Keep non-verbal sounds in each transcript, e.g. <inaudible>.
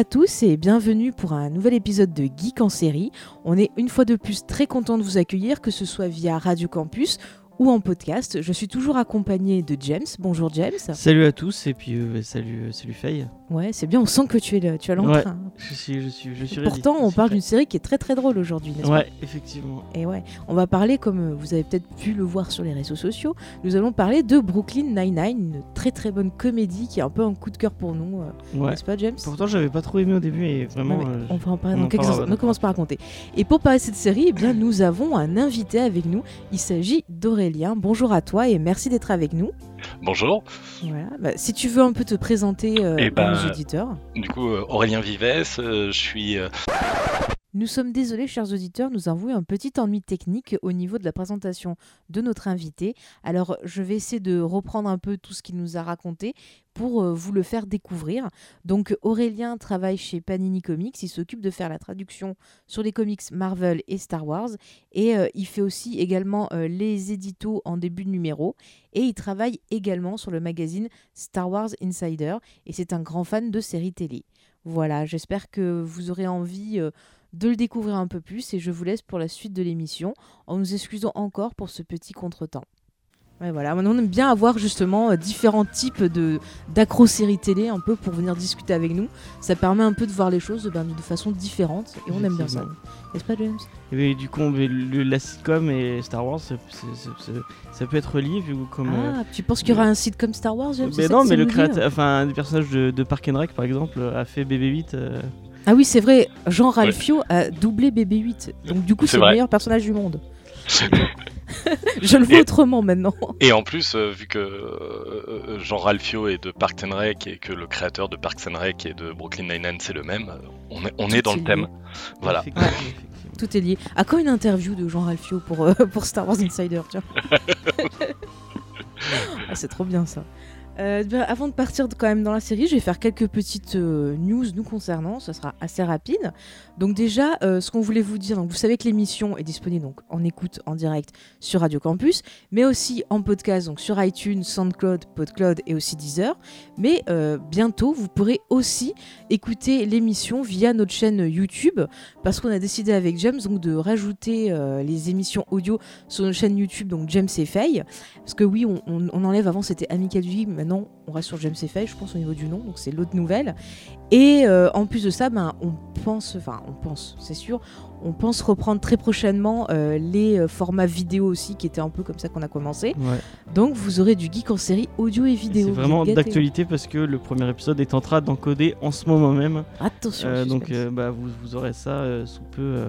À tous et bienvenue pour un nouvel épisode de Geek en série. On est une fois de plus très content de vous accueillir, que ce soit via Radio Campus ou en podcast. Je suis toujours accompagné de James. Bonjour James. Salut à tous et puis euh, salut, euh, salut Faye. Ouais, c'est bien, on sent que tu es, le, tu as l'entrain. je suis, je suis, je suis Pourtant, on parle d'une série qui est très très drôle aujourd'hui, n'est-ce Ouais, effectivement. Et ouais, on va parler, comme vous avez peut-être pu le voir sur les réseaux sociaux, nous allons parler de Brooklyn Nine-Nine, une très très bonne comédie qui est un peu un coup de cœur pour nous, euh, Ouais. n'est-ce pas James? Pourtant, j'avais pas trop aimé au début et vraiment. Ouais, euh, on va en parler dans quelques instants. On commence par raconter. Et pour parler de cette série, eh bien, nous avons un invité avec nous. Il s'agit d'Aurélien. Bonjour à toi et merci d'être avec nous. Bonjour, Voilà. Bah, si tu veux un peu te présenter euh, Eh à ben, nos auditeurs. du coup euh, Aurélien Vives, euh, je suis euh, Nous sommes désolés, chers auditeurs, nous avons eu un petit ennui technique au niveau de la présentation de notre invité. Alors, je vais essayer de reprendre un peu tout ce qu'il nous a raconté pour euh, vous le faire découvrir. Donc, Aurélien travaille chez Panini Comics. Il s'occupe de faire la traduction sur les comics Marvel et Star Wars. Et euh, il fait aussi également euh, les éditos en début de numéro. Et il travaille également sur le magazine Star Wars Insider. Et c'est un grand fan de séries télé. Voilà, j'espère que vous aurez envie de le découvrir un peu plus et je vous laisse pour la suite de l'émission en nous excusant encore pour ce petit contretemps. Ouais, voilà, on aime bien avoir justement euh, différents types de d'accro-séries télé un peu pour venir discuter avec nous. Ça permet un peu de voir les choses ben, de façon différente et on aime bien ça. N'est-ce pas James? Et ben, du coup, le- la sitcom et Star Wars, ça peut être lié vu comme. euh, Ah, tu penses qu'il y aura un site comme Star Wars James? Non, mais le créateur, enfin, des personnages de, de Park and Rec par exemple a fait BB-8. euh, Ah oui, c'est vrai, Jean Ralphio a doublé BB-8. Donc du coup, C'est le meilleur personnage du monde. <laughs> je le vois Et- autrement maintenant. et en plus euh, vu que euh, euh, Jean Ralphio est de Parks and Rec et que le créateur de Parks and Rec et de Brooklyn Nine-Nine c'est le même, on est, on est dans est le thème. lié. Voilà. effectivement, effectivement. Tout est lié. À quand une interview de Jean Ralphio pour, euh, <laughs> pour Star Wars Insider tu vois <laughs> Ah, C'est trop bien ça. Euh, ben, avant de partir quand même dans la série, je vais faire quelques petites euh, news nous concernant. Ça sera assez rapide. Donc déjà, euh, ce qu'on voulait vous dire, donc vous savez que l'émission est disponible donc en écoute en direct sur Radio Campus, mais aussi en podcast donc sur iTunes, SoundCloud, PodCloud et aussi Deezer. Mais bientôt, vous pourrez aussi écouter l'émission via notre chaîne YouTube parce qu'on a décidé avec James donc de rajouter les émissions audio sur notre chaîne YouTube donc James et Faye parce que oui on, enlève avant c'était Amical du maintenant on reste sur James et Faye je pense au niveau du nom donc c'est l'autre nouvelle et euh, en plus de ça ben on pense enfin on pense c'est sûr on pense reprendre très prochainement euh, les euh, formats vidéo aussi qui étaient un peu comme ça qu'on a commencé Ouais. donc vous aurez du geek en série audio et vidéo C'est vraiment gâtés. d'actualité parce que le premier épisode est en train d'encoder en ce moment même. attention Euh, donc bah, vous, vous aurez ça sous peu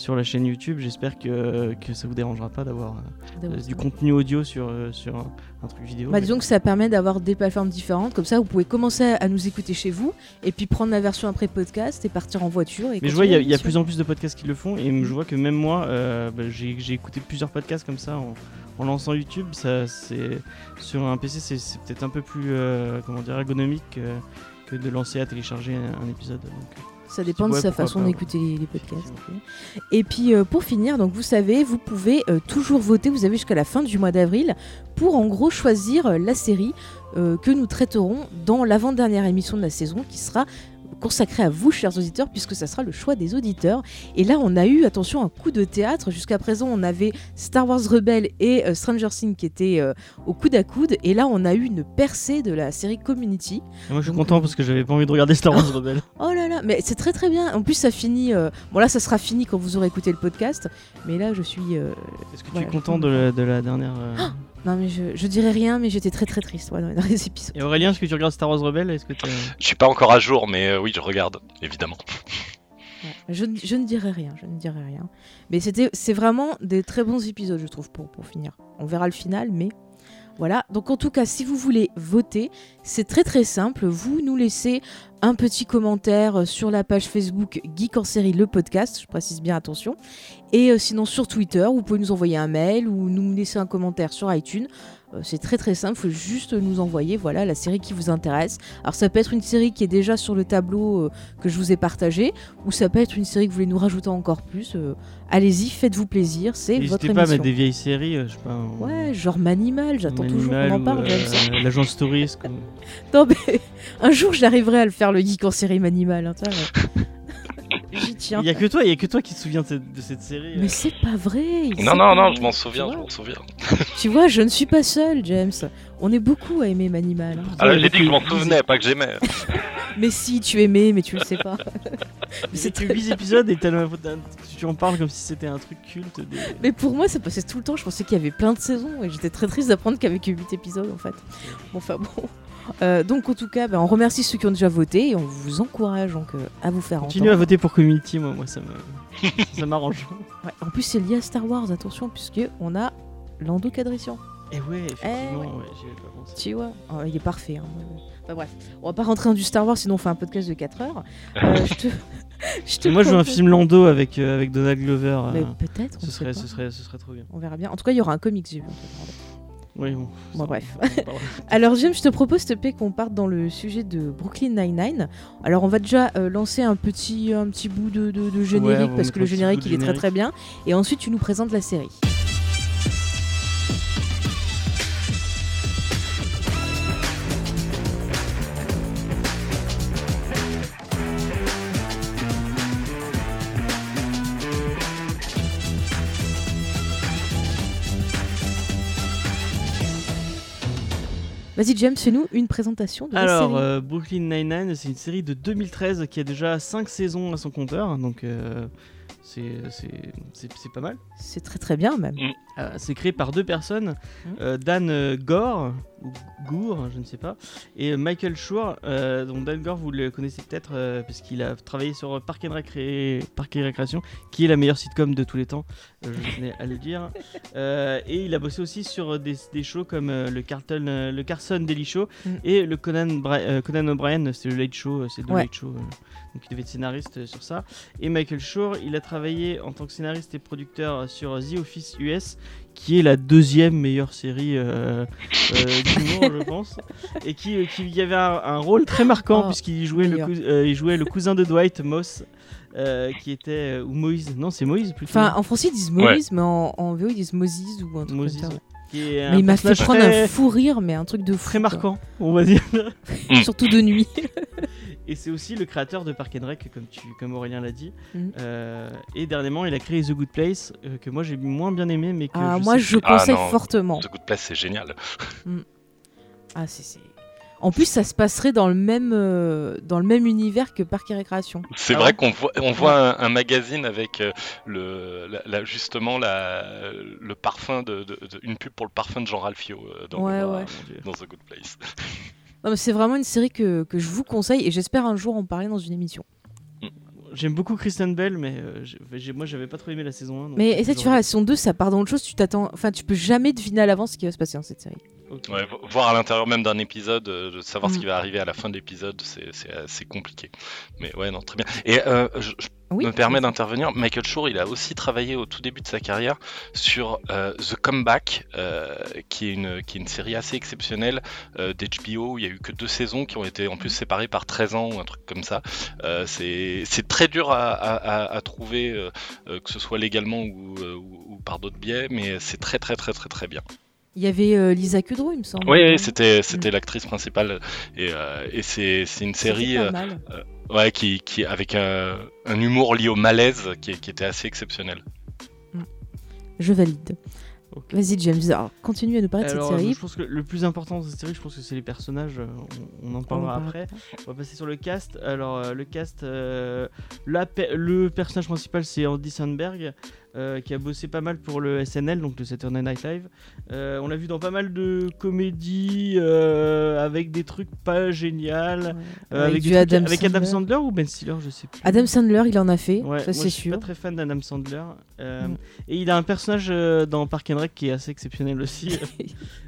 sur la chaîne YouTube. J'espère que, que ça vous dérangera pas d'avoir euh, D'avoir du contenu audio sur, euh, sur un, un truc vidéo. Bah, disons que ça permet d'avoir des plateformes différentes, comme ça vous pouvez commencer à nous écouter chez vous, et puis prendre la version après podcast et partir en voiture. Et Mais je vois, il y, y a plus en plus de podcasts qui le font, et je vois que même moi, euh, bah, j'ai écouté plusieurs podcasts comme ça en, en lançant YouTube. Ça, c'est sur un PC, c'est- c'est peut-être un peu plus, euh, comment dire, ergonomique que, que de lancer à télécharger un, un épisode. Donc, Ça dépend de Ouais, sa façon d'écouter les, les podcasts. Et puis euh, pour finir, donc vous savez, vous pouvez euh, toujours voter. Vous avez jusqu'à la fin du mois d'avril pour en gros choisir euh, la série euh, que nous traiterons dans l'avant-dernière émission de la saison, qui sera consacrée à vous, chers auditeurs, puisque ça sera le choix des auditeurs. Et là, on a eu, attention, un coup de théâtre. Jusqu'à présent, on avait Star Wars Rebelle et euh, Stranger Things qui étaient euh, au coude à coude. Et là, on a eu une percée de la série Community. Et moi, je suis Donc, content parce que j'avais pas envie de regarder Star Wars <laughs> Rebelle. Oh là là, mais c'est très très bien. En plus, ça finit. euh, Bon, là, ça sera fini quand vous aurez écouté le podcast. Mais là, je suis. Est-ce que Voilà, tu es content de la, de la dernière euh, Non, mais je, je dirais rien, mais j'étais très très triste ouais, dans les épisodes. Et Aurélien, est-ce que tu regardes Star Wars Rebelle Est-ce que t'as- Je suis pas encore à jour mais euh, oui je regarde évidemment. Ouais. Je, ne- je ne dirais rien, je ne dirais rien. Mais c'était, c'est vraiment des très bons épisodes, je trouve, pour, pour finir. On verra le final, mais voilà. Donc en tout cas, si vous voulez voter, c'est très très simple. Vous nous laissez un petit commentaire sur la page Facebook Geek en série, le podcast, je précise bien attention. Et euh, sinon sur Twitter, vous pouvez nous envoyer un mail ou nous laisser un commentaire sur iTunes. Euh, c'est très très simple, il faut juste nous envoyer voilà la série qui vous intéresse. Alors ça peut être une série qui est déjà sur le tableau euh, que je vous ai partagé, ou ça peut être une série que vous voulez nous rajouter encore plus. euh, Allez-y, faites-vous plaisir, c'est votre N'hésitez émission. pas à mettre des vieilles séries, euh, je sais pas. en- Ouais, genre Manimal, j'attends en toujours qu'on en parle. euh. L'agence touriste. <laughs> <laughs> Non mais un jour j'arriverai à le faire le geek en série animal. Hein, ouais. <laughs> J'y tiens. Il y a que toi, il y a que toi qui te souviens de cette, de cette série. Mais c'est pas vrai. Non, non, non, je m'en souviens, Tu je vois, m'en souviens. <laughs> Tu vois, je ne suis pas seul, James. On est beaucoup à aimer Manimal. hein. Y j'ai dit que je m'en souvenais, pas que j'aimais. Mais si, tu aimais, mais tu le sais pas. C'est que 8 épisodes et tu en parles comme si c'était un truc culte. des- Mais pour moi, ça passait tout le temps. Je pensais qu'il y avait plein de saisons et j'étais très triste d'apprendre qu'il y avait que 8 épisodes en fait. Bon, enfin bon. Euh, donc en tout cas, bah, on remercie ceux qui ont déjà voté et on vous encourage donc euh, à vous faire Continue à entendre. voter pour Community, moi, moi ça me <laughs> ça m'arrange. Ouais, En plus, c'est lié à Star Wars, attention, puisque on a Lando Cadrician. Et ouais, effectivement, ouais. ouais, j'y avais pas pensé. Tu vois, Ah, il est parfait. hein. Enfin bref, on va pas rentrer dans du Star Wars, sinon on fait un podcast de 4 heures. Euh, <laughs> je te, je te Et moi je veux un propose- film Lando avec, euh, avec Donald Glover. euh, Mais peut-être, on ce, sait serait, pas. ce, serait, ce serait trop bien. On verra bien. En tout cas, il y aura un comics, j'ai vu. Oui, bon. Bref. <laughs> Alors James, je te propose s'il te plaît qu'on parte dans le sujet de Brooklyn Nine-Nine. Alors on va déjà euh, lancer un petit, un petit bout de, de- de générique parce que le générique il est très très bien. Et ensuite tu nous présentes la série. Vas-y James, fais-nous une présentation de la Alors, série. euh, Brooklyn Nine-Nine, c'est une série de 2013 qui a déjà 5 saisons à son compteur, donc euh, c'est- c'est c'est- c'est pas mal. C'est très très bien même. Euh, c'est créé par deux personnes, euh, Dan Gore, Gour, je ne sais pas, et Michael Schur. Euh, donc Dan Gore, vous le connaissez peut-être, euh, parce qu'il a travaillé sur Park and, Recre- Park and Recreation, qui est la meilleure sitcom de tous les temps, euh, je tenais à le dire. Euh, et il a bossé aussi sur des, des shows comme le, Carlton, le Carson Daily Show Mhm. et le Conan, Bra- Conan O'Brien, c'est le Late Show, c'est le Ouais. Late Show. donc il devait être scénariste sur ça. Et Michael Schur, il a travaillé en tant que scénariste et producteur sur The Office US, qui est la deuxième meilleure série euh, euh, d'humour, je pense, et qui, euh, qui y avait un, un rôle très marquant Oh, puisqu'il jouait le, meilleur. cou- euh, il jouait le cousin de Dwight, Moss. euh, qui était euh, ou Moïse non c'est Moïse plutôt Enfin, en français ils disent Moïse, mais en, en VO ils disent Moses ou un truc Moses, comme ça. ouais. Mais il m'a fait prendre très, un fou rire, mais un truc de fou. très quoi. marquant on va dire <laughs> Surtout de nuit. <laughs> Et c'est aussi le créateur de Park and Rec, comme, tu, comme Aurélien l'a dit. Mhm. Euh, et dernièrement, il a créé The Good Place, euh, que moi j'ai moins bien aimé, mais que Ah, je moi sais je Ah, conseille non. fortement. The Good Place, c'est génial. Ah, c'est. c'est- En plus, ça se passerait dans le même, euh, dans le même univers que Parc et Récréation. C'est Ah vrai ouais qu'on voit, on voit un, un magazine avec euh, le, la- la- justement la, le parfum de, de- de- une pub pour le parfum de Jean Ralphio euh, dans, Ouais, dans The Good Place. <laughs> Non, mais c'est vraiment une série que, que je vous conseille et j'espère un jour en parler dans une émission. J'aime beaucoup Kristen Bell, mais euh, j'ai- moi j'avais pas trop aimé la saison 1. donc, Mais euh, tu j'aurais- verras, la saison 2, ça part dans autre chose. Tu t'attends. Enfin, tu peux jamais deviner à l'avance ce qui va se passer dans cette série. Ouais, voir à l'intérieur même d'un épisode, euh, de savoir ce Mm. qui va arriver à la fin de l'épisode, c'est c'est assez compliqué. Mais ouais, non, très bien. Et euh, je, je Oui. me permets d'intervenir. Michael Schur, il a aussi travaillé au tout début de sa carrière sur euh, The Comeback, euh, qui, est une, qui est une série assez exceptionnelle euh, d'HBO. Il y a eu que deux saisons qui ont été en plus séparées par 13 ans ou un truc comme ça. Euh, c'est très dur à, à- à- à trouver, que ce soit légalement ou, ou- ou par d'autres biais, mais c'est très très très très très bien. Il y avait euh, Lisa Kudrow, il me semble. Oui, c'était c'était l'actrice principale et, euh, et c'est une série pas euh, mal. Ouais qui, qui avec un, un humour lié au malaise qui, qui était assez exceptionnel. Je valide. Vas-y, James. Alors, continue à nous parler de cette série. je pense que le plus important de cette série, je pense que c'est les personnages. euh, On, on en parlera On après. On va passer sur le cast. Alors, euh, le cast, euh, la pe- le personnage principal, c'est Andy Sandberg, euh, qui a bossé pas mal pour le SNL, donc le Saturday Night Live. Euh, on l'a vu dans pas mal de comédies euh, avec des trucs pas génial. Ouais. Avec avec, du des trucs- Adam avec Adam Sandler. Ou Ben Stiller, je sais plus. Adam Sandler, il en a fait, Ouais, ça c'est je suis sûr. pas très fan d'Adam Sandler. Mm. Et il a un personnage dans Park and Rec qui est assez exceptionnel aussi. <laughs>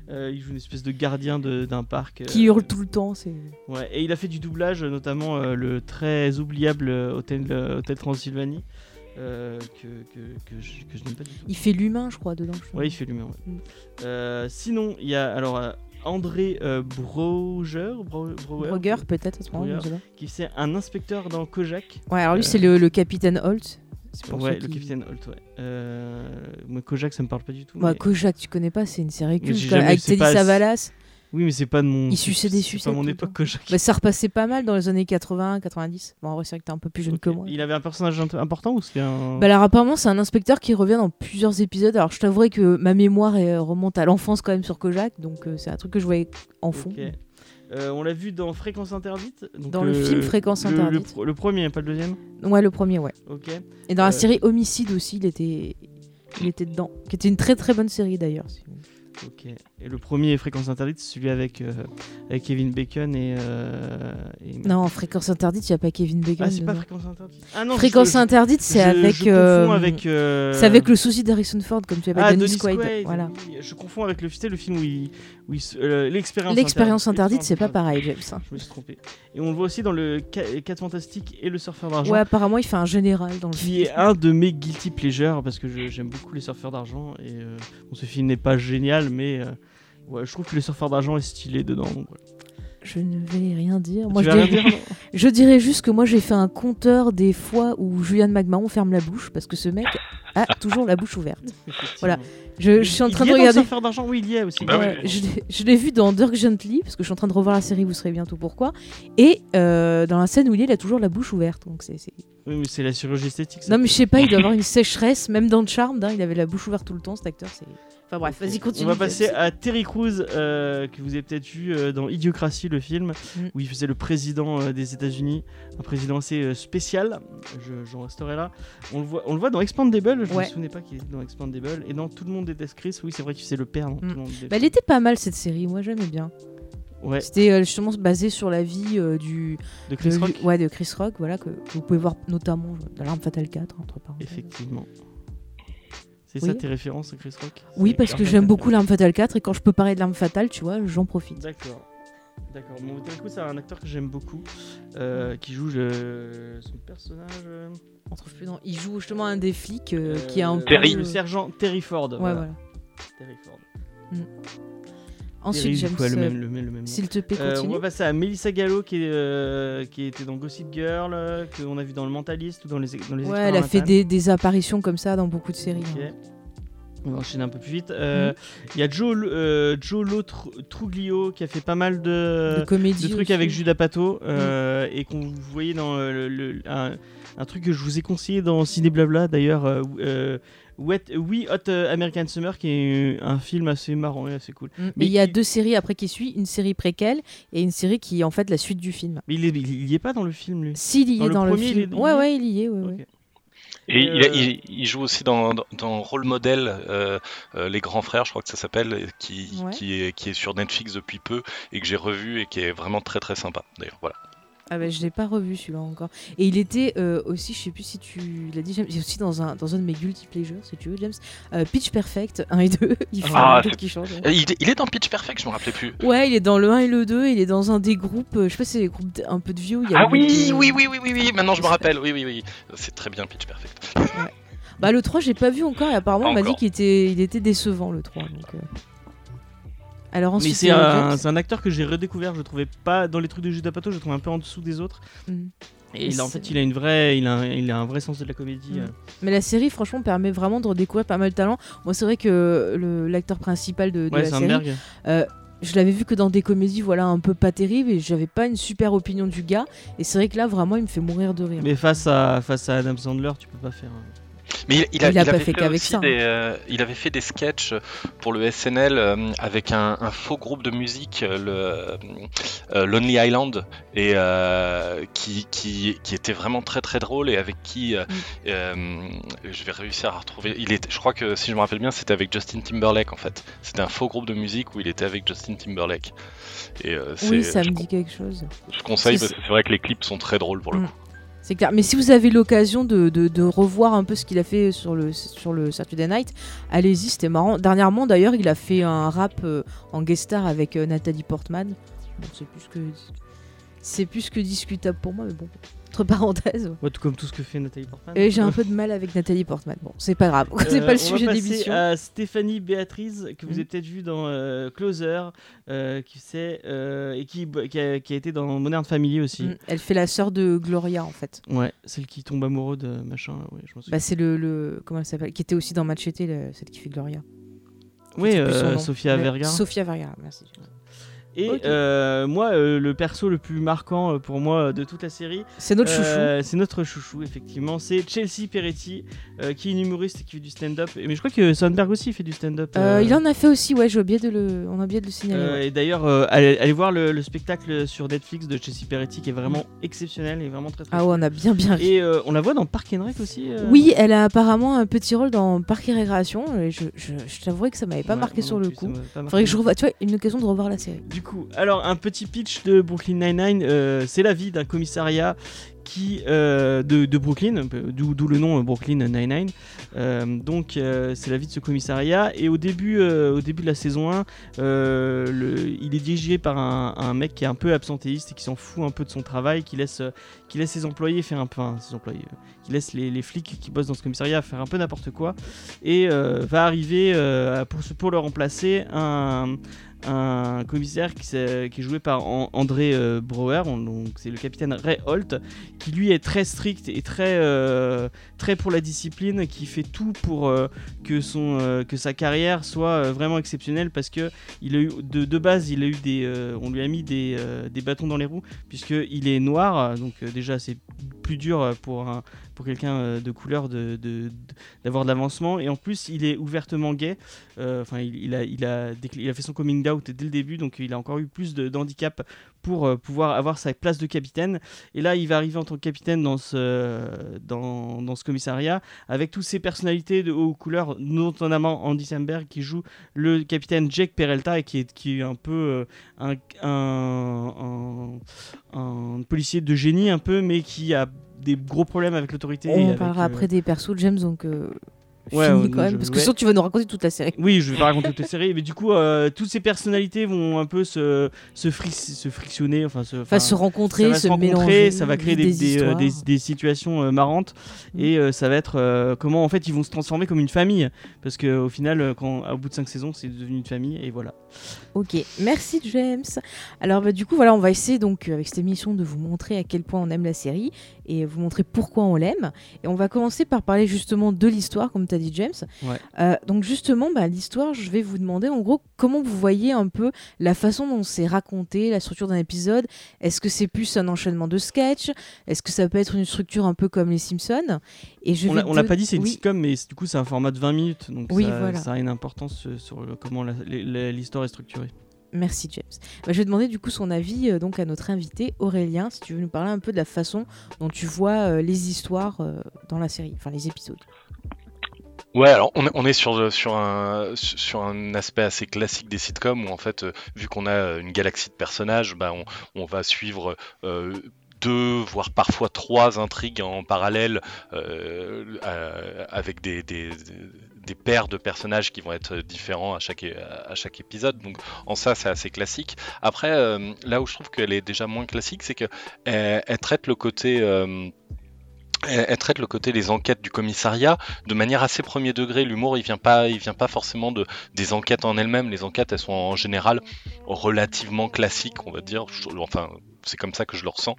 Il joue une espèce de gardien d'un parc. Qui hurle tout le temps, c'est. Ouais, et il a fait du doublage, notamment le très oubliable Hôtel, Hôtel Transylvanie, euh, que, que, que je, que je n'aime pas du tout. Il fait l'humain, je crois, dedans. Ouais, il fait l'humain. ouais. Mm. Euh, sinon, il y a alors euh, André euh, Broger, Bro- peut-être à ce pas. qui c'est un inspecteur dans Kojak. Ouais, alors lui, c'est le, le capitaine Holt. C'est pour Ouais, le capitaine Holt, ouais. Moi, Kojak, ça me parle pas du tout. Mais- Kojak, tu connais pas, c'est une série culte avec Teddy Savalas. Oui, mais c'est pas de mon. Il suçait des c'est sucettes pas mon le époque. Kojak. Bah, ça repassait pas mal dans les années 80, 90. Bon, en vrai, c'est vrai que t'es un peu plus jeune que moi. Il avait un personnage important ou c'était un. Bah alors apparemment c'est un inspecteur qui revient dans plusieurs épisodes. Alors je t'avouerai que ma mémoire est- remonte à l'enfance quand même sur Kojak, donc euh, c'est un truc que je voyais en fond. Euh, on l'a vu dans Fréquence Interdite. donc Dans le film Fréquence le- le Interdite. pro- Le, premier, pas le deuxième. Ouais le premier ouais. Ok. Et dans la Euh, série Homicide aussi il était il était dedans, qui était une très très bonne série d'ailleurs. si- Ok. Et le premier Fréquence Interdite, c'est celui avec, euh, avec Kevin Bacon et. euh, et- Non Fréquence Interdite il y a pas Kevin Bacon. Ah, c'est pas. Fréquence Interdite. Ah non, Fréquence je- Interdite c'est avec. Je euh, avec. C'est avec le souci d'Harrison Ford comme tu appelles Ah, Dennis Quaid. Quaid, Voilà. Je confonds avec le, le film où il. Où il se- L'expérience L'expérience interdite c'est pas pareil James. hein. Je me suis trompé. Et on le voit aussi dans le 4 Fantastiques et le Surfeur d'argent. Ouais apparemment il fait un général dans le qui film. est un de mes guilty pleasures parce que j'aime beaucoup les surfeurs d'argent et bon, ce film n'est pas génial mais ouais, je trouve que les surfeurs d'argent est stylé dedans. donc. Je ne vais rien dire. Moi tu je vas rien dirais- dire non <laughs> Je dirais juste que moi j'ai fait un compteur des fois où Julian McMahon ferme la bouche parce que ce mec a <laughs> toujours la bouche ouverte. Voilà. Je, je suis en Il train y de dans regarder. surfeur d'argent oui il y est aussi. Bah. Ouais, je l'ai- je l'ai vu dans Dirk Gently parce que je suis en train de revoir la série. Vous saurez bientôt pourquoi. Et euh, dans la scène où il est, il a toujours la bouche ouverte. Donc c'est. Oui mais c'est la chirurgie esthétique. ça. Non mais je sais pas, il doit <coughs> avoir une sécheresse même dans Charmed. hein, il avait la bouche ouverte tout le temps. Cet acteur, c'est. Enfin bref, vas-y continue. On va passer à Terry Crews, euh, que vous avez peut-être vu euh, dans Idiocratie, le film, Mm. où il faisait le président euh, des États-Unis, un président assez spécial. Je- J'en resterai là. On le voit, on le voit dans Expandable. Je Ouais. me souvenais pas qu'il était dans Expandable. Et dans Tout le monde déteste Chris. Oui, c'est vrai qu'il c'est le père. dans Tout Mm. le monde Bah, elle était pas mal cette série. Moi j'aimais bien. Ouais, C'était euh, justement basé sur la vie euh, du. de Chris de- Rock. Ouais, de Chris Rock. Voilà que, que vous pouvez voir notamment dans L'Arme Fatale 4 entre parenthèses. Effectivement. C'est Oui. ça tes références, Chris Rock? Oui, parce que j'aime beaucoup L'Arme Fatale 4 et quand je peux parler de L'Arme Fatale, tu vois, j'en profite. D'accord. D'accord. Bon, Crews, c'est un acteur que j'aime beaucoup, euh, qui joue le- son personnage. euh, On trouve plus dans- Il joue justement un des flics euh, qui a un peu. Terry. Le sergent Terry Ford. Ouais, voilà. voilà. Terry Ford. Ensuite, coup, a le même, le même, le même nom. S'il te plaît, Euh, on continue. va passer à Melissa Gallo qui, est, euh, qui était dans Gossip Girl, euh, qu'on a vu dans Le Mentaliste ou dans les, dans les ouais, elle a fait des, des apparitions comme ça dans beaucoup de séries. Ok. hein. On va enchaîner un peu plus vite. Euh, Mhm. Il y a Joe, euh, Joe Truglio qui a fait pas mal de, de comédie. de trucs aussi. avec Judas Pato euh, et qu'on vous voyait dans le, le- un, un truc que je vous ai conseillé dans Ciné Blabla d'ailleurs. Euh, euh, Wet, We Hot American Summer qui est un film assez marrant et assez cool. Mm. Mais Et il y a il- deux séries après qui suivent, une série préquelle et une série qui est en fait la suite du film. Mais il, est, il, il y est pas dans le film lui. S'il y Dans est le dans le premier, il film. est- il y ouais, est ouais, il y est. Ouais. Et il, euh, il- il joue aussi dans, dans, dans Rôle Modèle, euh, euh, Les Grands Frères, je crois que ça s'appelle, qui, Ouais. qui, est, qui est sur Netflix depuis peu et que j'ai revu et qui est vraiment très très sympa d'ailleurs. Voilà. Ah bah, je l'ai pas revu celui-là encore. Et il était euh, aussi, je sais plus si tu l'as dit, James, il est aussi dans un, dans un de mes guilty pleasures, si tu veux, James. euh, Pitch Perfect 1 et 2. <laughs> Il fait Ah, un truc qui change. ouais. Euh, Il, est- il est dans Pitch Perfect, je me rappelais plus. Ouais, il est dans le 1 et le 2, il est dans un des groupes, je sais pas si c'est des groupes un peu de vieux. il y a Ah oui, oui, oui, oui, oui, oui, maintenant je me rappelle. Oui, oui, oui. C'est très bien Pitch Perfect. Bah le 3, j'ai pas vu encore et apparemment on m'a dit qu'il était, il était décevant le 3. Donc, euh. Alors Mais c'est un, James. c'est un acteur que j'ai redécouvert. Je trouvais pas dans les trucs de Judas Pato, je le trouve un peu en dessous des autres. Mm. Et il a, en fait, il a une vraie, il a, un, il a un vrai sens de la comédie. Mm. euh. Mais la série, franchement, permet vraiment de redécouvrir pas mal de talents. Moi, c'est vrai que le- l'acteur principal de, de Ouais, la série, euh, je l'avais vu que dans des comédies, voilà, un peu pas terribles, et j'avais pas une super opinion du gars. Et c'est vrai que là, vraiment, il me fait mourir de rire. Mais face à, face à Adam Sandler, tu peux pas faire. euh, Mais il, il a, Il a pas avait fait aussi ça, hein. Des, euh, il avait fait des sketchs pour le SNL euh, avec un, un faux groupe de musique, euh, le euh, Lonely Island, et qui, qui, qui était vraiment très très drôle et avec qui Mm. je vais réussir à retrouver. Il était, je crois que si je me rappelle bien, c'était avec Justin Timberlake en fait. C'était un faux groupe de musique où il était avec Justin Timberlake. Et Oui, ça me dit quelque chose. je conseille parce que c'est vrai que les clips sont très drôles pour le Mm. coup. C'est clair. Mais si vous avez l'occasion de, revoir un peu ce qu'il a fait sur le, sur le Saturday Night, allez-y, c'était marrant. Dernièrement, d'ailleurs, il a fait un rap euh, en guest star avec euh, Nathalie Portman. C'est plus que c'est plus que discutable pour moi, mais bon. Entre parenthèses. Ouais, tout comme tout ce que fait Nathalie Portman. Et j'ai un peu de mal avec Nathalie Portman. Bon, c'est pas grave. <laughs> c'est Euh, pas le on sujet l'émission. à Stéphanie Béatrice, que vous Mhm. avez peut-être vu dans euh, Closer, euh, qui, sait, euh, et qui, qui, a, qui a été dans Modern Family aussi. Mm, Elle fait la sœur de Gloria en fait. Ouais, celle qui tombe amoureux de machin. Ouais, je. Bah, c'est le, le comment elle s'appelle Qui était aussi dans Machete, le- celle qui fait Gloria. oui, euh, Mais- Vergara. Sofia Vergara, merci. Et euh, moi, euh, le perso le plus marquant euh, pour moi de toute la série, C'est notre chouchou. c'est notre chouchou, effectivement. C'est Chelsea Peretti, qui est une humoriste et qui fait du stand-up. Mais je crois que Sandberg aussi fait du stand-up. Il en a fait aussi, ouais, j'ai oublié de le, on a oublié de le signaler. ouais. et d'ailleurs, allez, allez voir le, le spectacle sur Netflix de Chelsea Peretti qui est vraiment exceptionnel et vraiment très très Ah ouais, on a bien bien ri. Et on la voit dans Park and Rec aussi. Oui, elle a apparemment un petit rôle dans Parc et Récréation. Et je, je, je t'avouerai que ça m'avait pas Ouais, marqué sur le plus, coup. Faudrait que je revoie, tu vois, une occasion de revoir la série. Du alors un petit pitch de Brooklyn Nine-Nine, euh, c'est la vie d'un commissariat qui euh, de, Brooklyn, peu, d'où le nom euh, Brooklyn Nine-Nine. Euh, donc euh, c'est la vie de ce commissariat et au début, euh, au début de la saison 1, euh, le- il est dirigé par un, mec qui est un peu absentéiste et qui s'en fout un peu de son travail, qui laisse, euh, qui laisse ses employés faire un peu, ses employés, euh, qui laisse les, flics qui bossent dans ce commissariat faire un peu n'importe quoi et euh, va arriver euh, pour le remplacer un un commissaire qui, est joué par An- André euh, Brouwer, on- donc c'est le capitaine Ray Holt, qui lui est très strict et très, euh, très pour la discipline, qui fait tout pour euh, que, son, que sa carrière soit vraiment exceptionnelle parce que il a eu, de, de base, il a eu des, on lui a mis des, des bâtons dans les roues puisqu'il est noir, donc déjà c'est plus dur pour, un, pour quelqu'un euh, de couleur d'avoir de l'avancement. Et en plus il est ouvertement gay. Euh, enfin il, a, fait son coming out dès le début donc il a encore eu plus d'handicap pour euh, pouvoir avoir sa place de capitaine. Et là il va arriver en tant que capitaine dans ce, commissariat avec toutes ses personnalités de haut couleur notamment Andy Samberg qui joue le capitaine Jake Peralta et qui est, un peu un policier de génie un peu mais qui a des gros problèmes avec l'autorité On avec, parlera euh, après des persos de James, donc euh, Ouais, fini quand non, même, je- parce que ouais. sinon tu vas nous raconter toute la série. Oui, je vais pas raconter toute la série, mais du coup, euh, toutes ces personnalités vont un peu se, se, fri- se frictionner, enfin se, Enfin, se rencontrer, ça va se, se rencontrer, mélanger, ça va créer des, des, euh, situations euh, marrantes Mm. et ça va être comment en fait ils vont se transformer comme une famille parce que au final, quand, au bout de cinq saisons, c'est devenu une famille et voilà. Ok, merci James. Alors bah, du coup voilà, on va essayer donc avec cette émission de vous montrer à quel point on aime la série et vous montrer pourquoi on l'aime. Et on va commencer par parler justement de l'histoire, comme tu as dit James. Ouais. Euh, donc justement, bah, l'histoire, je vais vous demander en gros comment vous voyez un peu la façon dont c'est raconté, la structure d'un épisode. Est-ce que c'est plus un enchaînement de sketchs? Est-ce que ça peut être une structure un peu comme les Simpsons? Et je On l'a- te- pas dit, c'est une oui. sitcom, mais du coup, c'est un format de 20 minutes, donc Oui, ça, voilà. ça a une importance euh, sur le- comment l'histoire est structurée. Merci James. Bah, je vais demander du coup son avis euh, donc à notre invité Aurélien, si tu veux nous parler un peu de la façon dont tu vois euh, les histoires euh, dans la série, enfin les épisodes. Ouais, alors on est, sur, un, aspect assez classique des sitcoms où en fait, vu qu'on a une galaxie de personnages, bah, on, va suivre deux, voire parfois trois intrigues en parallèle avec des, des paires de personnages qui vont être différents à chaque, à chaque épisode. Donc en ça, c'est assez classique. Après, euh, là où je trouve qu'elle est déjà moins classique, c'est qu'elle elle traite le côté... euh, elle, traite le côté des enquêtes du commissariat de manière assez premier degré. L'humour, il vient pas, il vient pas forcément de des enquêtes en elles-mêmes. Les enquêtes, elles sont en général relativement classiques, on va dire. Enfin, c'est comme ça que je le ressens.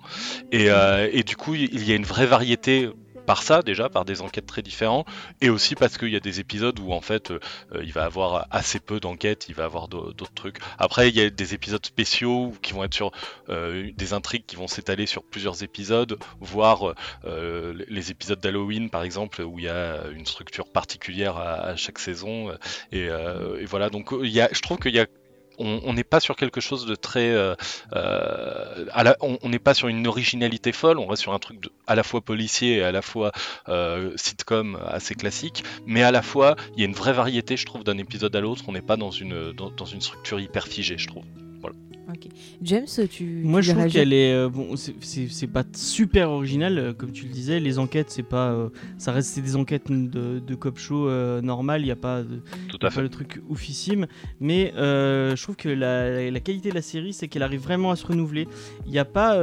Et, euh, et du coup, il y a une vraie variété par ça déjà, par des enquêtes très différentes, et aussi parce qu'il y a des épisodes où en fait euh, il va avoir assez peu d'enquêtes, il va avoir d'au- d'autres trucs. Après, il y a des épisodes spéciaux qui vont être sur euh, des intrigues qui vont s'étaler sur plusieurs épisodes, voire euh, les épisodes d'Halloween par exemple où il y a une structure particulière à, chaque saison et, et voilà donc il y a, je trouve qu'il y a on n'est pas sur quelque chose de très euh, euh, on n'est pas sur une originalité folle on reste sur un truc à la fois policier et à la fois euh, sitcom assez classique. Mais à la fois il y a une vraie variété je trouve d'un épisode à l'autre. On n'est pas dans une dans une structure hyper figée je trouve Ok. James, tu. Moi, tu je trouve qu'elle est euh, bon. c'est- pas super original, euh, comme tu le disais. Les enquêtes, c'est pas, euh, ça reste c'est des enquêtes de, de cop show euh, normal. Il y a pas, de, tout à pas fait le truc oufissime. Mais euh, je trouve que la, la qualité de la série, c'est qu'elle arrive vraiment à se renouveler. Il n'y a pas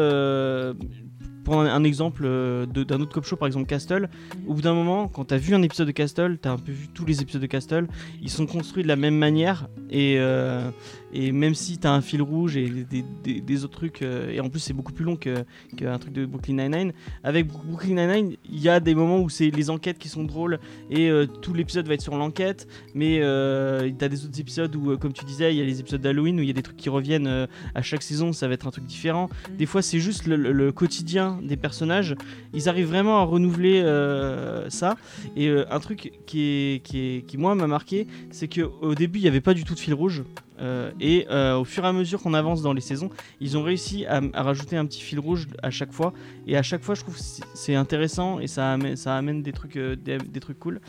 pour un, un exemple euh, d'un autre cop show, par exemple Castle, au bout d'un moment, quand tu as vu un épisode de Castle, tu as un peu vu tous les épisodes de Castle, ils sont construits de la même manière, et, euh, et même si tu as un fil rouge et des, des- des autres trucs, euh, et en plus c'est beaucoup plus long que- qu'un truc de Brooklyn Nine-Nine, avec Brooklyn Nine-Nine, il y a des moments où c'est les enquêtes qui sont drôles, et tout l'épisode va être sur l'enquête, mais euh, tu as des autres épisodes où, comme tu disais, il y a les épisodes d'Halloween où il y a des trucs qui reviennent à chaque saison, ça va être un truc différent. Mm. Des fois, c'est juste le, le- le quotidien des personnages. Ils arrivent vraiment à renouveler euh, ça. Et euh, un truc qui, qui, qui moi, m'a marqué, c'est qu'au début, il n'y avait pas du tout de fil rouge. Euh, et euh, au fur et à mesure qu'on avance dans les saisons, ils ont réussi à, rajouter un petit fil rouge à chaque fois. Et à chaque fois, je trouve que c'est- intéressant et ça amène, des, trucs, euh, des, trucs cool.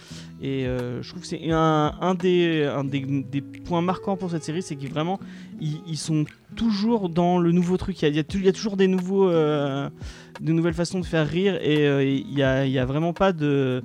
Et je trouve que c'est un, des, points marquants pour cette série, c'est qu'ils ils, sont toujours dans le nouveau truc. Il y a, toujours des, nouveaux, nouvelles façons de faire rire et il n'y a vraiment pas de,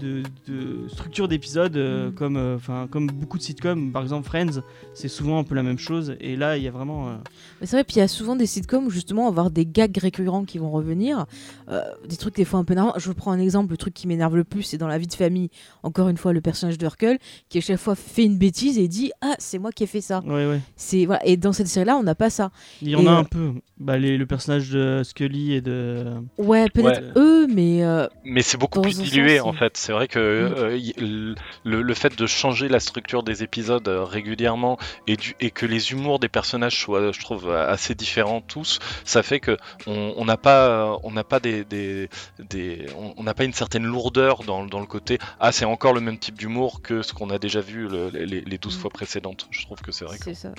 de, de structure d'épisode euh, Mm. comme, euh, enfin comme beaucoup de sitcoms. Par exemple, Friends, c'est souvent un peu la même chose. Et là, il y a vraiment. euh, Mais c'est vrai, puis il y a souvent des sitcoms où justement on va avoir des gags récurrents qui vont revenir, euh, des trucs des fois un peu énervants. Je prends un exemple, le truc qui m'énerve le plus, c'est dans la vie de famille, encore une fois, le personnage de Hercule, qui à chaque fois fait une bêtise et dit Ah, c'est moi qui ai fait ça. Ouais, ouais. C'est voilà. Et dans cette série-là, on n'a pas ça. Il y en Et, a un peu. Bah, les- le personnage de Scully et de. Ouais, peut-être Ouais. eux, mais euh, Mais c'est beaucoup plus dilué sens, en fait. C'est vrai que euh, le, le fait de changer la structure des épisodes euh, régulièrement et, du, et que les humours des personnages soient, je trouve, euh, assez différents tous, ça fait que on n'a pas, on n'a pas des, des, des- on n'a pas une certaine lourdeur dans, dans le côté. Ah, c'est encore le même type d'humour que ce qu'on a déjà vu le- les, les 12 Mm. fois précédentes. Je trouve que c'est vrai. que- c'est ça.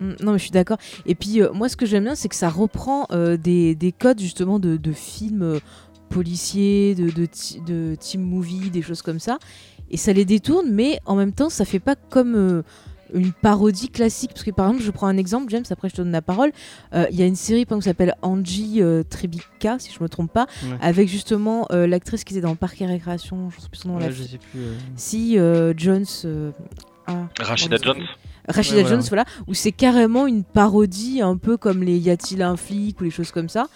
Mm, Non, mais je suis d'accord. Et puis, euh, moi, ce que j'aime bien, c'est que ça reprend euh, des, des codes, justement, de, de films policiers, de, de, de team movie, des choses comme ça. Et ça les détourne, mais en même temps, ça fait pas comme euh, une parodie classique. Parce que, par exemple, je prends un exemple, James, après je te donne la parole. Euh, Il y a une série, exemple, qui s'appelle Angie euh, Trebica, si je me trompe pas, Ouais. avec justement euh, l'actrice qui était dans Parc et Récréation, je sais plus son nom, Ouais, la je sais plus. euh. si euh, Jones. euh, ah, Rachida Jones. Rachida Ouais, Jones, ouais. voilà, où c'est carrément une parodie, un peu comme les Y a-t-il un flic ou les choses comme ça.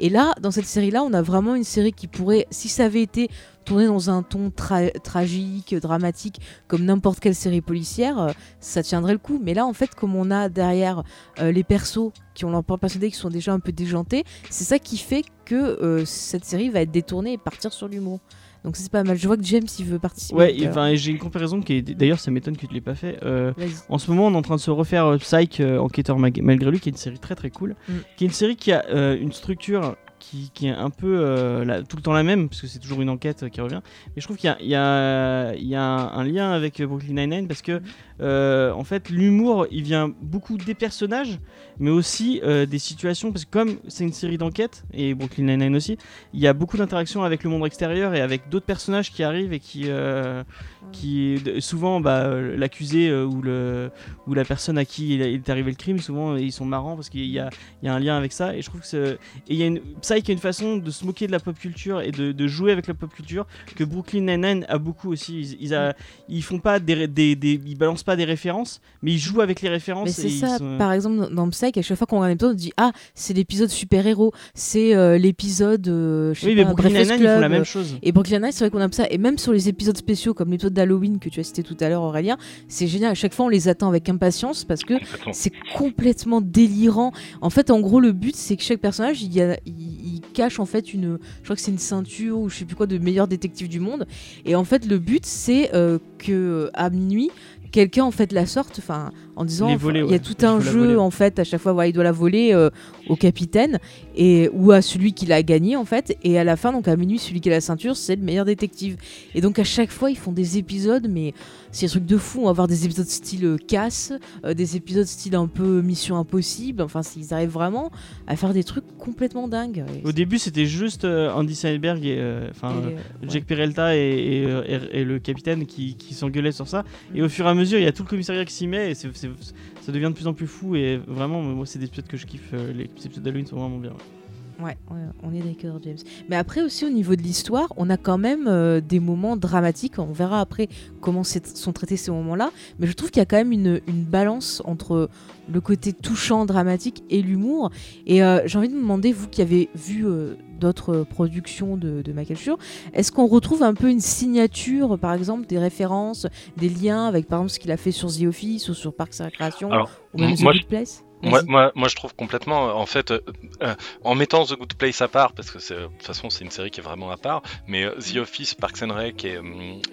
Et là, dans cette série-là, on a vraiment une série qui pourrait, si ça avait été tourné dans un ton tra- tragique, dramatique, comme n'importe quelle série policière, euh, ça tiendrait le coup. Mais là, en fait, comme on a derrière euh, les persos qui ont leur propre personnalité, qui sont déjà un peu déjantés, c'est ça qui fait que euh, cette série va être détournée et partir sur l'humour. Donc c'est pas mal. Je vois que James, il veut participer. Ouais, et, j'ai une comparaison qui est. D'ailleurs, ça m'étonne que tu l'aies pas fait. Euh. En ce moment, on est en train de se refaire euh, Psych, euh, Enquêteur malgré lui, qui est une série très très cool. Mm. Qui est une série qui a euh, une structure qui, qui est un peu euh, la- tout le temps la même, parce que c'est toujours une enquête euh, qui revient. Mais je trouve qu'il y a, il y a- il y a un, un lien avec Brooklyn Nine-Nine, parce que euh, en fait, l'humour, il vient beaucoup des personnages, mais aussi euh, des situations, parce que comme c'est une série d'enquête, et Brooklyn Nine-Nine aussi, il y a beaucoup d'interactions avec le monde extérieur et avec d'autres personnages qui arrivent et qui, euh, qui souvent bah, l'accusé ou, le, ou la personne à qui il est arrivé le crime, souvent ils sont marrants parce qu'il y a, il y a un lien avec ça. Et je trouve que c'est- et il y a une Psych a une façon de se moquer de la pop culture et de, jouer avec la pop culture que Brooklyn Nine-Nine a beaucoup aussi. Ils, ils, font pas des, des, des- ils balancent pas des références, mais ils jouent avec les références. Mais et c'est ça, sont- par exemple, dans- Psych, à chaque fois qu'on regarde un épisode, on dit Ah, c'est l'épisode super-héros, c'est euh, l'épisode. euh, Oui, mais Brooklyn Nine-Nine ils font la même chose. Et Brooklyn Nine, c'est vrai qu'on aime ça. Et même sur les épisodes spéciaux, comme l'épisode d'Halloween que tu as cité tout à l'heure, Aurélien, c'est génial. À chaque fois, on les attend avec impatience parce que c'est complètement délirant. En fait, en gros, le but, c'est que chaque personnage, il, y a- il- il cache en fait une, je crois que c'est une ceinture ou je sais plus quoi de meilleur détective du monde. Et en fait, le but, c'est euh, que à minuit, quelqu'un en fait la sorte, enfin, en disant, enfin, voler, il y a tout un jeu voler. en fait. À chaque fois, il doit la voler euh, au capitaine et ou à celui qui l'a gagné en fait. Et à la fin, donc à minuit, celui qui a la ceinture, c'est le meilleur détective. Et donc à chaque fois, ils font des épisodes, mais c'est un truc de fou. On va avoir des épisodes style euh, casse, euh, des épisodes style un peu Mission Impossible. Enfin, ils arrivent vraiment à faire des trucs complètement dingues. Au début, c'était juste Andy Samberg et enfin Jack Peralta et, et, et- et le capitaine qui, qui s'engueulaient sur ça. Et au fur et à mesure, il y a tout le commissariat qui s'y met et c'est- ça devient de plus en plus fou. Et vraiment, moi, c'est des épisodes que je kiffe. euh, Les épisodes d'Halloween sont vraiment bien. Ouais, on est d'accord, James. Mais après aussi au niveau de l'histoire, on a quand même euh, des moments dramatiques. On verra après comment sont traités ces moments-là. Mais je trouve qu'il y a quand même une, balance entre le côté touchant, dramatique et l'humour. Et euh, j'ai envie de vous demander, vous qui avez vu d'autres productions de, de. Est-ce qu'on retrouve un peu une signature, par exemple, des références, des liens avec, par exemple, ce qu'il a fait sur The Office ou sur Parks and Recreation ou même The Good Place? Moi, moi, moi, je trouve complètement, en fait, euh, euh, en mettant The Good Place à part, parce que de toute façon c'est une série qui est vraiment à part, mais euh, The Office, Parks and Rec et,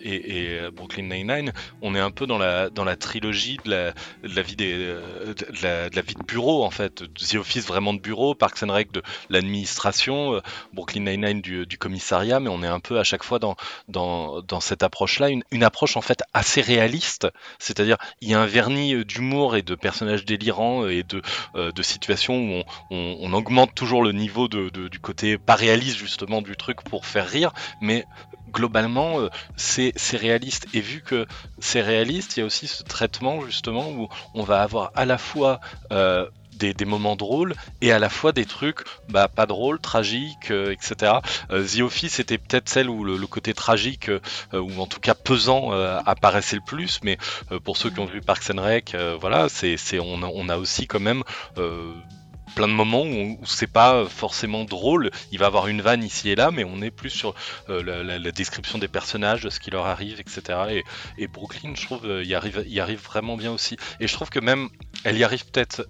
et, et, euh, Brooklyn Nine-Nine, on est un peu dans la, dans la trilogie de la, de la vie des, euh, de, la, de la vie de bureau en fait. The Office vraiment de bureau, Parks and Rec de l'administration, euh, Brooklyn Nine-Nine du, du commissariat, mais on est un peu à chaque fois dans, dans, dans cette approche-là, une, une approche en fait assez réaliste, c'est-à-dire il y a un vernis euh, d'humour et de personnages délirants et de, euh, de situations où on, augmente toujours le niveau de, du côté pas réaliste justement du truc pour faire rire, mais globalement euh, c'est c'est réaliste. Et vu que c'est réaliste, il y a aussi ce traitement justement où on va avoir à la fois euh, des, moments drôles et à la fois des trucs bah, pas drôles, tragiques, euh, etc. Euh, The Office était peut-être celle où le, côté tragique, euh, ou en tout cas pesant, apparaissait le plus, mais pour ceux qui ont vu Parks and Rec, voilà, on, a, on a aussi quand même plein de moments où, c'est pas forcément drôle. Il va avoir une vanne ici et là, mais on est plus sur la, description des personnages, de ce qui leur arrive, etc. Et, Brooklyn, je trouve, euh, arrive, y arrive vraiment bien aussi. Et je trouve que même, elle y arrive peut-être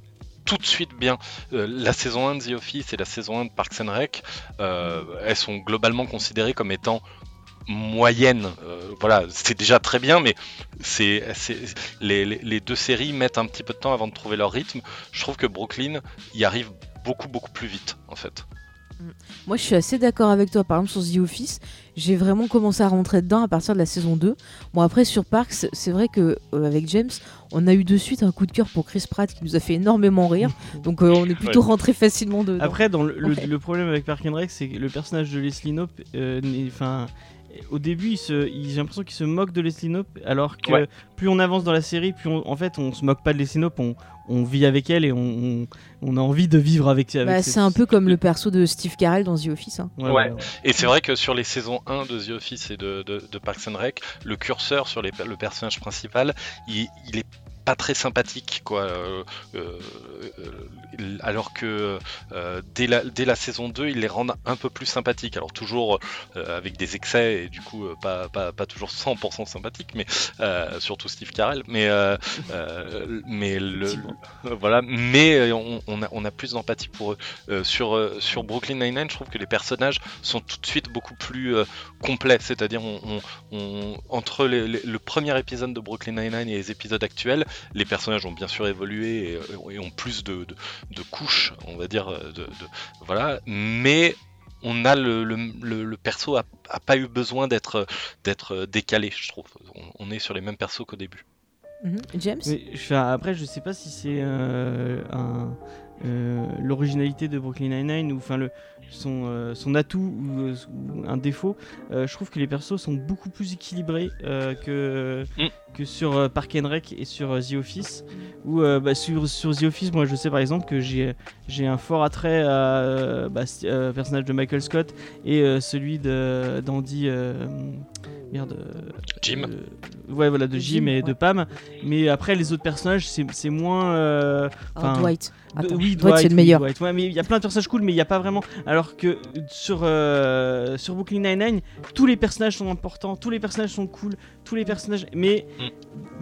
tout de suite bien. Euh, la saison 1 de The Office et la saison 1 de Parks and Rec, euh, elles sont globalement considérées comme étant moyennes. Euh, voilà, c'est déjà très bien, mais c'est, les- les deux séries mettent un petit peu de temps avant de trouver leur rythme. Je trouve que Brooklyn y arrive beaucoup beaucoup plus vite en fait. Moi, je suis assez d'accord avec toi. Par exemple, sur The Office, j'ai vraiment commencé à rentrer dedans à partir de la saison 2. Bon, après, sur Parks, c'est vrai que euh, avec James, on a eu de suite un coup de cœur pour Chris Pratt qui nous a fait énormément rire. <laughs> Donc, euh, on est plutôt rentré facilement dedans. Après, dans le, le- Ouais. le problème avec Park and Rec, c'est que le personnage de Leslie Knope, euh, n'est- enfin, au début, il se- il- j'ai l'impression qu'il se moque de Leslie Knope, alors que Ouais. plus on avance dans la série, plus on- en fait, on se moque pas de Leslie Knope, on, on vit avec elle et on, on- on a envie de vivre avec. avec Bah, c'est un peu comme le perso de Steve Carell dans The Office. hein. Ouais, Ouais. ouais, ouais. Et c'est vrai que sur les saisons 1 de The Office et de, de, de Parks and Rec, le curseur sur les, le personnage principal, il, il est pas très sympathique quoi euh, euh, euh, alors que dès, la, dès la saison 2 ils les rendent un peu plus sympathiques. Alors toujours avec des excès et du coup pas, pas, pas toujours 100% sympathique mais surtout Steve Carell. Mais mais le, voilà. Mais on, on a, on a plus d'empathie pour eux. Sur, sur Brooklyn Nine-Nine je trouve que les personnages sont tout de suite beaucoup plus complets. C'est-à-dire on, on- on- entre les- les- le premier épisode de Brooklyn Nine-Nine et les épisodes actuels les personnages ont bien sûr évolué et, et ont plus de, de- de couches, on va dire, de, de- voilà. Mais on a le, le- le- le perso a, a pas eu besoin d'être d'être décalé, je trouve. On, on est sur les mêmes persos qu'au début. Mhm. James? Mais, enfin, après, je sais pas si c'est euh, euh, l'originalité de Brooklyn Nine-Nine ou enfin le son, euh, son atout ou, euh, ou un défaut. Euh, je trouve que les persos sont beaucoup plus équilibrés que Mm. que sur Park and Rec et sur The Office. Ou bah, sur, sur The Office, moi, je sais par exemple que j'ai un fort attrait à bah, personnage de Michael Scott et celui d'Andy. Merde. euh, Jim. euh, ouais, voilà, de Jim, Jim, et ouais. de Pam. Mais après, les autres personnages, c'est c'est moins. euh, enfin, Dwight. Attends, oui, Dwight, c'est le meilleur. Dwight. Ouais, mais il y a plein de personnages cool, mais il n'y a pas vraiment. Alors que sur, euh, sur Brooklyn Nine-Nine, tous les personnages sont importants, tous les personnages sont cool, tous les personnages. Mais, Mm.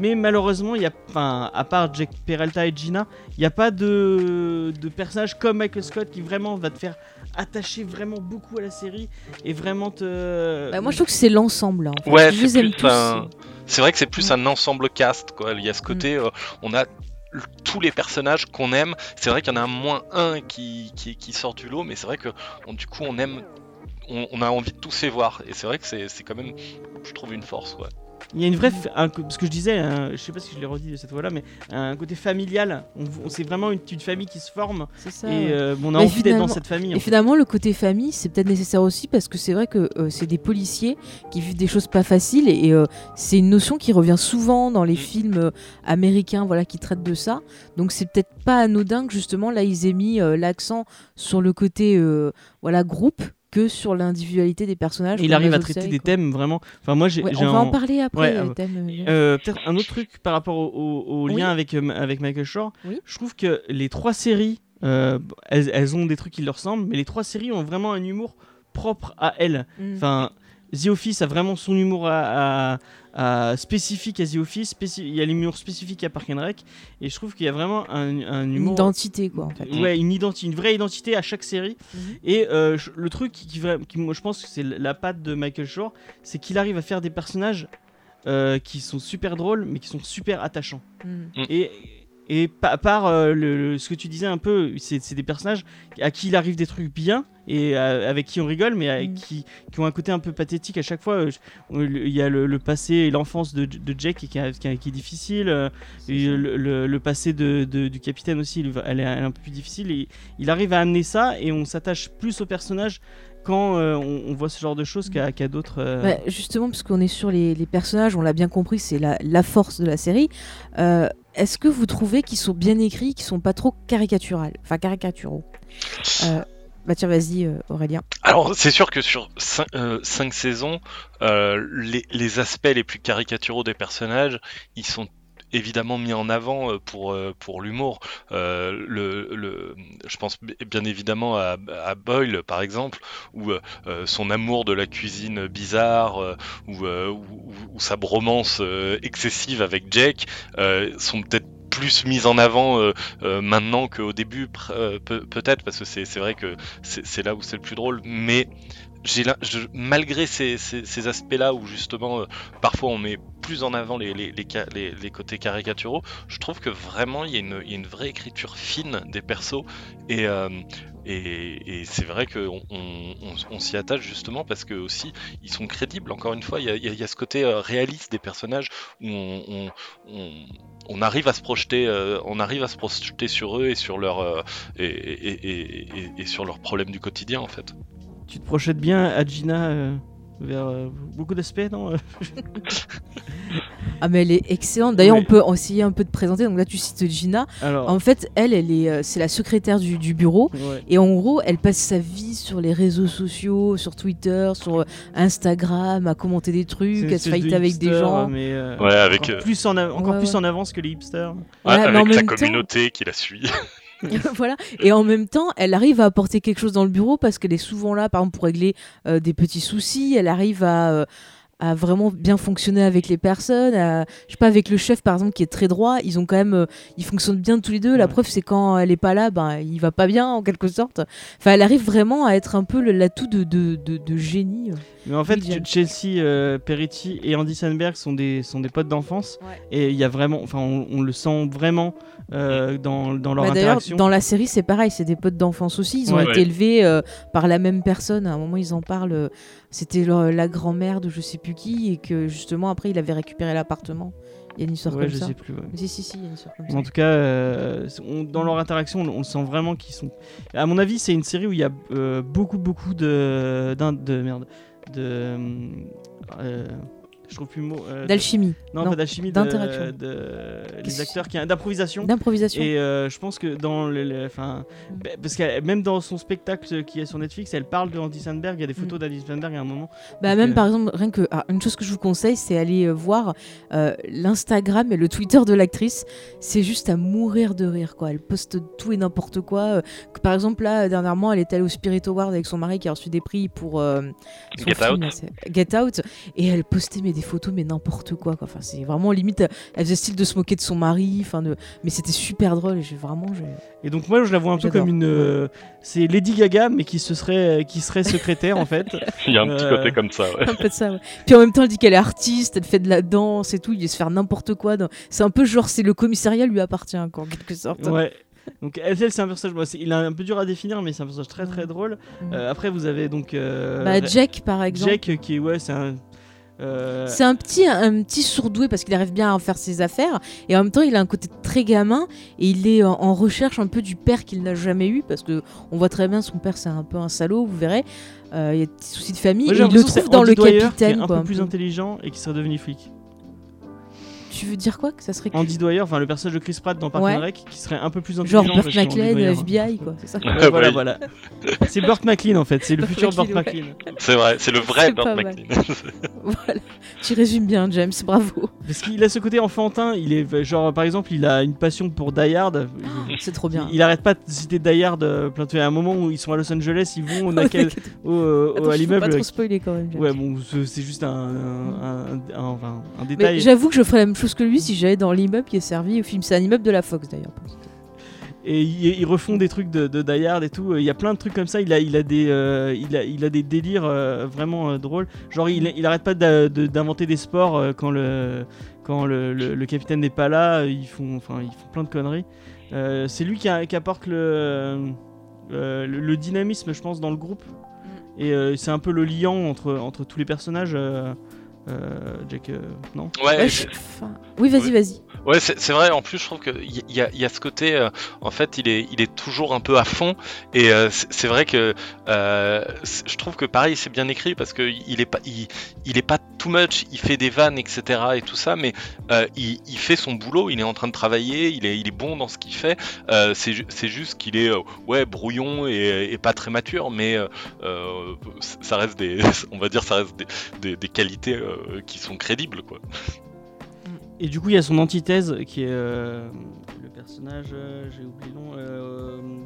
mais malheureusement, il y a, enfin, à part Jack Peralta et Gina, il n'y a pas de, de personnage comme Michael Scott qui vraiment va te faire attacher vraiment beaucoup à la série et vraiment te. Bah, moi, je trouve que c'est l'ensemble. fait. Ouais, c'est plus un- C'est vrai que c'est plus Mm. un ensemble cast, quoi. Il y a ce côté, euh, on a tous les personnages qu'on aime. C'est vrai qu'il y en a moins un qui, qui, qui sort du lot, mais c'est vrai que on- du coup on aime, on, on a envie de tous les voir. Et c'est vrai que c'est c'est quand même, je trouve une force, ouais. Il y a une vraie. un ce que je disais, un- je sais pas si je l'ai redit cette fois-là, mais un côté familial. On, on- c'est vraiment une, une famille qui se forme C'est ça. et euh, on a envie d'être dans cette famille. Et fait. finalement, le côté famille, c'est peut-être nécessaire aussi parce que c'est vrai que euh, c'est des policiers qui vivent des choses pas faciles et, et, euh, c'est une notion qui revient souvent dans les Mm. films américains voilà, qui traitent de ça. Donc c'est peut-être pas anodin que justement là ils aient mis l'accent sur le côté voilà, groupe que sur l'individualité des personnages. Et il arrive à traiter séries, des quoi. thèmes vraiment. Enfin, moi, j'ai. Ouais, on va un- en parler après. Ouais, euh, euh, euh, Peut-être un autre truc par rapport au, au- au Oui. lien avec, euh, avec Michael Shore. Oui. Je trouve que les trois séries euh, elles, elles ont des trucs qui leur ressemblent, mais les trois séries ont vraiment un humour propre à elles. Mm. Enfin, The Office a vraiment son humour à, à- à- spécifique à The Office, il y a l'humour spécifique à Park and Rec, et je trouve qu'il y a vraiment un, un Une humour. identité, quoi, en fait. Ouais, une, identi- une vraie identité à chaque série. Mhm. Et euh, le truc qui, qui vra- qui, moi, je pense que c'est la patte de Michael Shore, c'est qu'il arrive à faire des personnages euh, qui sont super drôles, mais qui sont super attachants. Mm. Et, et pa- par euh, le, le- ce que tu disais un peu, c'est c'est des personnages à qui il arrive des trucs bien et avec qui on rigole, mais à- Mm. qui, qui ont un côté un peu pathétique à chaque fois. euh, Il y a le, le passé et l'enfance de, de Jack qui, est- qui est- qui est difficile. euh, et le, passé de, de- du capitaine aussi, elle est, elle est un peu plus difficile. Et il arrive à amener ça et on s'attache plus au personnage quand euh, on, on voit ce genre de choses qu'à qu'à d'autres. euh, Bah, justement, parce qu'on est sur les, les personnages, on l'a bien compris, c'est la, la force de la série. Euh, Est-ce que vous trouvez qu'ils sont bien écrits, qu'ils sont pas trop caricaturales Enfin, caricaturaux? Euh, bah vas-y, euh, Aurélien. Alors, c'est sûr que sur 5 saisons, euh, les, les aspects les plus caricaturaux des personnages, ils sont évidemment mis en avant euh, pour, euh, pour l'humour. Euh, le, le, je pense bien évidemment à, Boyle, par exemple, où son amour de la cuisine bizarre, ou, sa bromance excessive avec euh, sont peut-être plus mises en avant maintenant qu'au début, peut-être, parce que c'est vrai que c'est là où c'est le plus drôle, mais j'ai malgré ces, ces- aspects-là où justement parfois on met plus en avant les, les, les, côtés caricaturaux, je trouve que vraiment il y, a une- vraie écriture fine des persos et, euh, c'est vrai qu'on on, s'y attache justement parce que aussi ils sont crédibles. Encore une fois, il y a, ce côté euh, réaliste des personnages où on, arrive à se projeter, euh, on arrive à se projeter sur eux et sur leur euh, et, et- sur leurs problèmes du quotidien en fait. Tu te projettes bien euh, vers euh, beaucoup d'aspects, non Ah, mais elle est excellente. D'ailleurs, Oui. on peut essayer un peu de présenter. Donc là, tu cites Gina. Alors, En fait, elle, elle est, euh, c'est la secrétaire du, du bureau. ouais. Et en gros, elle passe sa vie sur les réseaux sociaux, sur Twitter, sur euh, Instagram, à commenter des trucs, à se espèce de fighter avec des gens. mais, euh, Ouais, avec, encore euh, plus en, av- encore Ouais, plus ouais. en avance que les hipsters. Ouais, avec temps- communauté qui la suit. <laughs> voilà. Et en même temps, elle arrive à apporter quelque chose dans le bureau parce qu'elle est souvent là, par exemple, pour régler euh, des petits soucis. Elle arrive à, euh, à vraiment bien fonctionner avec les personnes. à- je sais pas, avec le chef, par exemple, qui est très droit, ils ont quand même, euh, ils fonctionnent bien tous les deux. La Ouais. preuve, c'est quand elle est pas là, ben, il va pas bien en quelque sorte. Enfin, elle arrive vraiment à être un peu l'atout de, de, de, de génie. Mais en fait. Chelsea euh, Peretti et Andy Sandberg sont des, sont des potes d'enfance. Ouais. Et il y a vraiment, enfin, on, on le sent vraiment euh, dans, dans leur Bah, D'ailleurs, interaction. dans la série, c'est pareil, c'est des potes d'enfance aussi. Ils ont Ouais. été Ouais. élevés euh, par la même personne. À un moment, ils en parlent. euh, C'était la grand-mère de je sais plus qui, et que justement, après, il avait récupéré l'appartement. Il y a une histoire Ouais, comme je ça. sais plus. ouais. Si, si, si, il y a une histoire comme Mais ça. En tout cas, euh, on- dans leur interaction, on, on sent vraiment qu'ils sont. À mon avis, c'est une série où il y a euh, beaucoup, beaucoup de, de merde, de. Je trouve plus mot. euh, D'alchimie, Non, non, pas d'alchimie. d'interaction. De, de- les Qu'est-ce- acteurs qui d'improvisation. d'improvisation. Et euh, je pense que dans le, le- enfin, Mm. bah, parce que même dans son spectacle qui est sur Netflix, elle parle de Andy Sandberg. Il y a des Mm. photos d'Andy Sandberg à un moment. Bah, Donc, même euh, par exemple, rien que ah, une chose que je vous conseille, c'est aller euh, voir euh, l'Instagram et le Twitter de l'actrice. C'est juste à mourir de rire, quoi. Elle poste tout et n'importe quoi. euh, que, par exemple, là, dernièrement, elle est allée au Spirit Award avec son mari qui a reçu des prix pour euh, son Get film, Out. Get Out, et elle postait mais des photos, mais n'importe quoi, quoi. Enfin, c'est vraiment limite. Elle faisait style de se moquer de son mari, enfin, de... mais c'était super drôle. et J'ai vraiment, j'ai- Et donc moi, je la vois un peu comme une, euh, c'est Lady Gaga, mais qui se serait, qui serait secrétaire en fait. <laughs> Il y a un petit Euh, côté comme ça. Ouais. un peu de ça, ouais. Puis en même temps, elle dit qu'elle est artiste, elle fait de la danse et tout, il va se faire n'importe quoi. dans- C'est un peu genre, c'est le commissariat lui appartient, quoi, en quelque sorte. Ouais. Donc elle, c'est un personnage. moi, c'est- il est un peu dur à définir, mais c'est un personnage très très Ouais. drôle. Mhm. Euh, après, vous avez donc euh, bah, Jack, par exemple. Jack, qui est ouais, c'est un. Euh, C'est un petit, un petit sourdoué parce qu'il arrive bien à faire ses affaires. Et en même temps il a un côté très gamin. Et il est en, en recherche un peu du père qu'il n'a jamais eu. Parce que on voit très bien son père c'est un peu un salaud vous verrez. Euh, il y a des petits soucis de famille. Moi, et il le trouve dans le Dwyer, qui est capitaine un quoi, peu un plus peu. intelligent et qui serait devenu flic. Tu veux dire quoi que ça serait Andy Dwyer, enfin le personnage de Chris Pratt dans Parks Ouais. and Rec, qui serait un peu plus intelligent. genre Burt McLean, FBI quoi, c'est ça <laughs> Ouais, voilà, voilà. C'est Burt McLean en fait, c'est le Burt futur Burt McLean, ouais. C'est vrai, c'est le vrai Burt. McLean. <laughs> Voilà. Tu résumes bien James, bravo. Parce qu'il a ce côté enfantin, il est genre par exemple, il a une passion pour Die Hard. C'est trop bien. Il, il arrête pas de citer Die Hard euh, plein de fois. À un moment où ils sont à Los Angeles, ils vont au, <laughs> naquel- au, euh, Attends, à peux pas l'immeuble. trop spoiler quand même. James. Ouais, bon, c'est juste un, un, un- détail. j'avoue que je ferais la même chose que lui si j'allais dans l'immeuble qui est servi au film. C'est un immeuble de la Fox d'ailleurs. Et ils, refont des trucs de, de Die Hard et tout. Il y a plein de trucs comme ça. Il a, il a, des, euh, il a, il a des délires euh, vraiment euh, drôles. Genre, il, il arrête pas d'inventer des sports euh, quand le, quand le, capitaine n'est pas là. Ils font, enfin, ils font plein de conneries. C'est lui qui, apporte le, dynamisme, je pense, dans le groupe. Et c'est un peu le liant entre, entre tous les personnages. Jack, euh, non Ouais, enfin, Oui, vas-y, Oui. vas-y. Ouais, c'est vrai. En plus, je trouve qu'il y, y a, ce côté. euh, en fait, il est, toujours un peu à fond. Et euh, c'est vrai que euh, je trouve que pareil, c'est bien écrit parce que il est pas, il, est pas too much. Il fait des vannes, etc. et tout ça, mais il, fait son boulot. Il est en train de travailler. Il est, bon dans ce qu'il fait. C'est ju- c'est juste qu'il est, ouais, brouillon et, pas très mature, mais ça reste des, <laughs> on va dire, ça reste des, qualités qui sont crédibles, quoi. Et du coup, il y a son antithèse qui est euh, le personnage, euh, j'ai oublié le nom.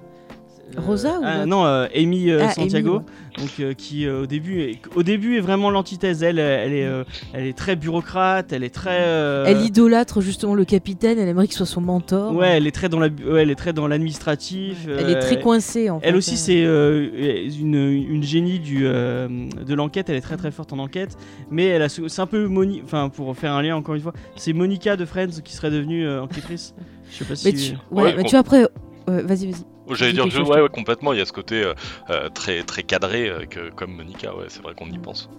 Euh, euh, Rosa ou ah, l'autre Non, euh, Amy euh, Ah, Santiago. Amy, Donc, euh, qui euh, au début, est, au début est vraiment l'antithèse. Elle, euh, elle est, euh, elle est très bureaucrate. Elle est très. euh, Elle idolâtre justement le capitaine, elle aimerait qu'il soit son mentor. Ouais, elle est très dans la, ouais, elle est très dans l'administratif. Elle est euh, très coincée en fait. Elle aussi, Euh, c'est euh, une, une génie du, euh, de l'enquête. Elle est très très forte en enquête. Mais elle a, ce- c'est un peu Moni, enfin pour faire un lien encore une fois, c'est Monica de Friends qui serait devenue euh, enquêtrice. Je sais pas si. Mais tu... Ouais, Ouais, tu vois, après. euh, vas-y, vas-y. J'allais dire, quelque je- chose, ouais, ouais, complètement. Il y a ce côté euh, euh, très, très cadré euh, que, comme Monica, ouais, c'est vrai qu'on y pense.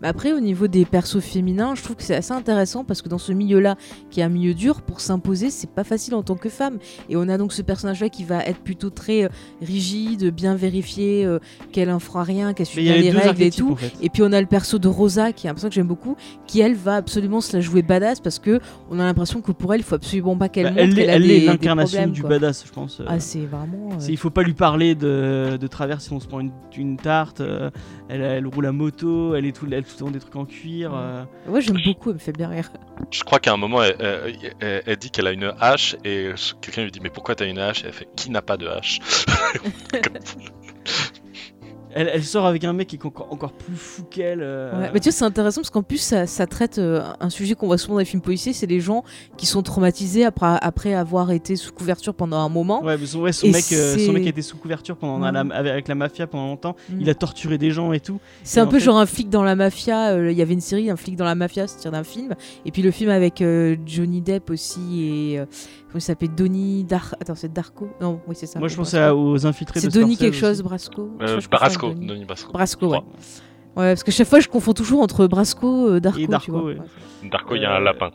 Mais après, au niveau des persos féminins, je trouve que c'est assez intéressant parce que dans ce milieu-là, qui est un milieu dur, pour s'imposer, c'est pas facile en tant que femme. Et on a donc ce personnage-là qui va être plutôt très euh, rigide, bien vérifié, euh, qu'elle en fera rien, qu'elle suit bien les règles et tout. en fait. Et puis on a le perso de Rosa, qui est un perso que j'aime beaucoup, qui elle va absolument se la jouer badass parce que on a l'impression que pour elle, il faut absolument pas qu'elle Bah, montre elle qu'elle a elle des- est l'incarnation du quoi. badass, je pense. euh. Ah, c'est vraiment. euh, Il faut pas lui parler de, de travers sinon on se prend une, une tarte. euh, elle, elle roule à moto, elle est tout, elle a tout le temps des trucs en cuir. euh. Ouais, j'aime beaucoup, elle me fait bien rire. Je crois qu'à un moment, elle, elle- elle- elle dit qu'elle a une hache et quelqu'un lui dit Mais pourquoi t'as une hache? Et elle fait Qui n'a pas de hache? <laughs> Elle, elle sort avec un mec qui est encore, encore plus fou qu'elle. euh. Ouais, Mais tu vois, c'est intéressant parce qu'en plus, ça, ça traite euh, un sujet qu'on voit souvent dans les films policiers c'est les gens qui sont traumatisés après, après avoir été sous couverture pendant un moment. Ouais, mais son, ouais, son, mec, euh, son mec était sous couverture pendant la- avec la mafia pendant longtemps. Mm. Il a torturé des gens et tout. C'est un peu fait- genre un flic dans la mafia. Il y avait une série, un flic dans la mafia, c'est tiré d'un film. Et puis le film avec Johnny Depp aussi et. Euh, comment il s'appelle Donnie Dar... Attends, c'est Darko? Non, oui, c'est ça. Moi, je pensais à- aux infiltrés de C'est Donnie Scorsese quelque chose. Brasco? Euh, Brasco. Denis Brasco. Brasco, ouais. Ouais, parce que chaque fois, je confonds toujours entre Brasco et Darko. Et tu Darko, vois. ouais. Darko, il y a un Euh, lapin.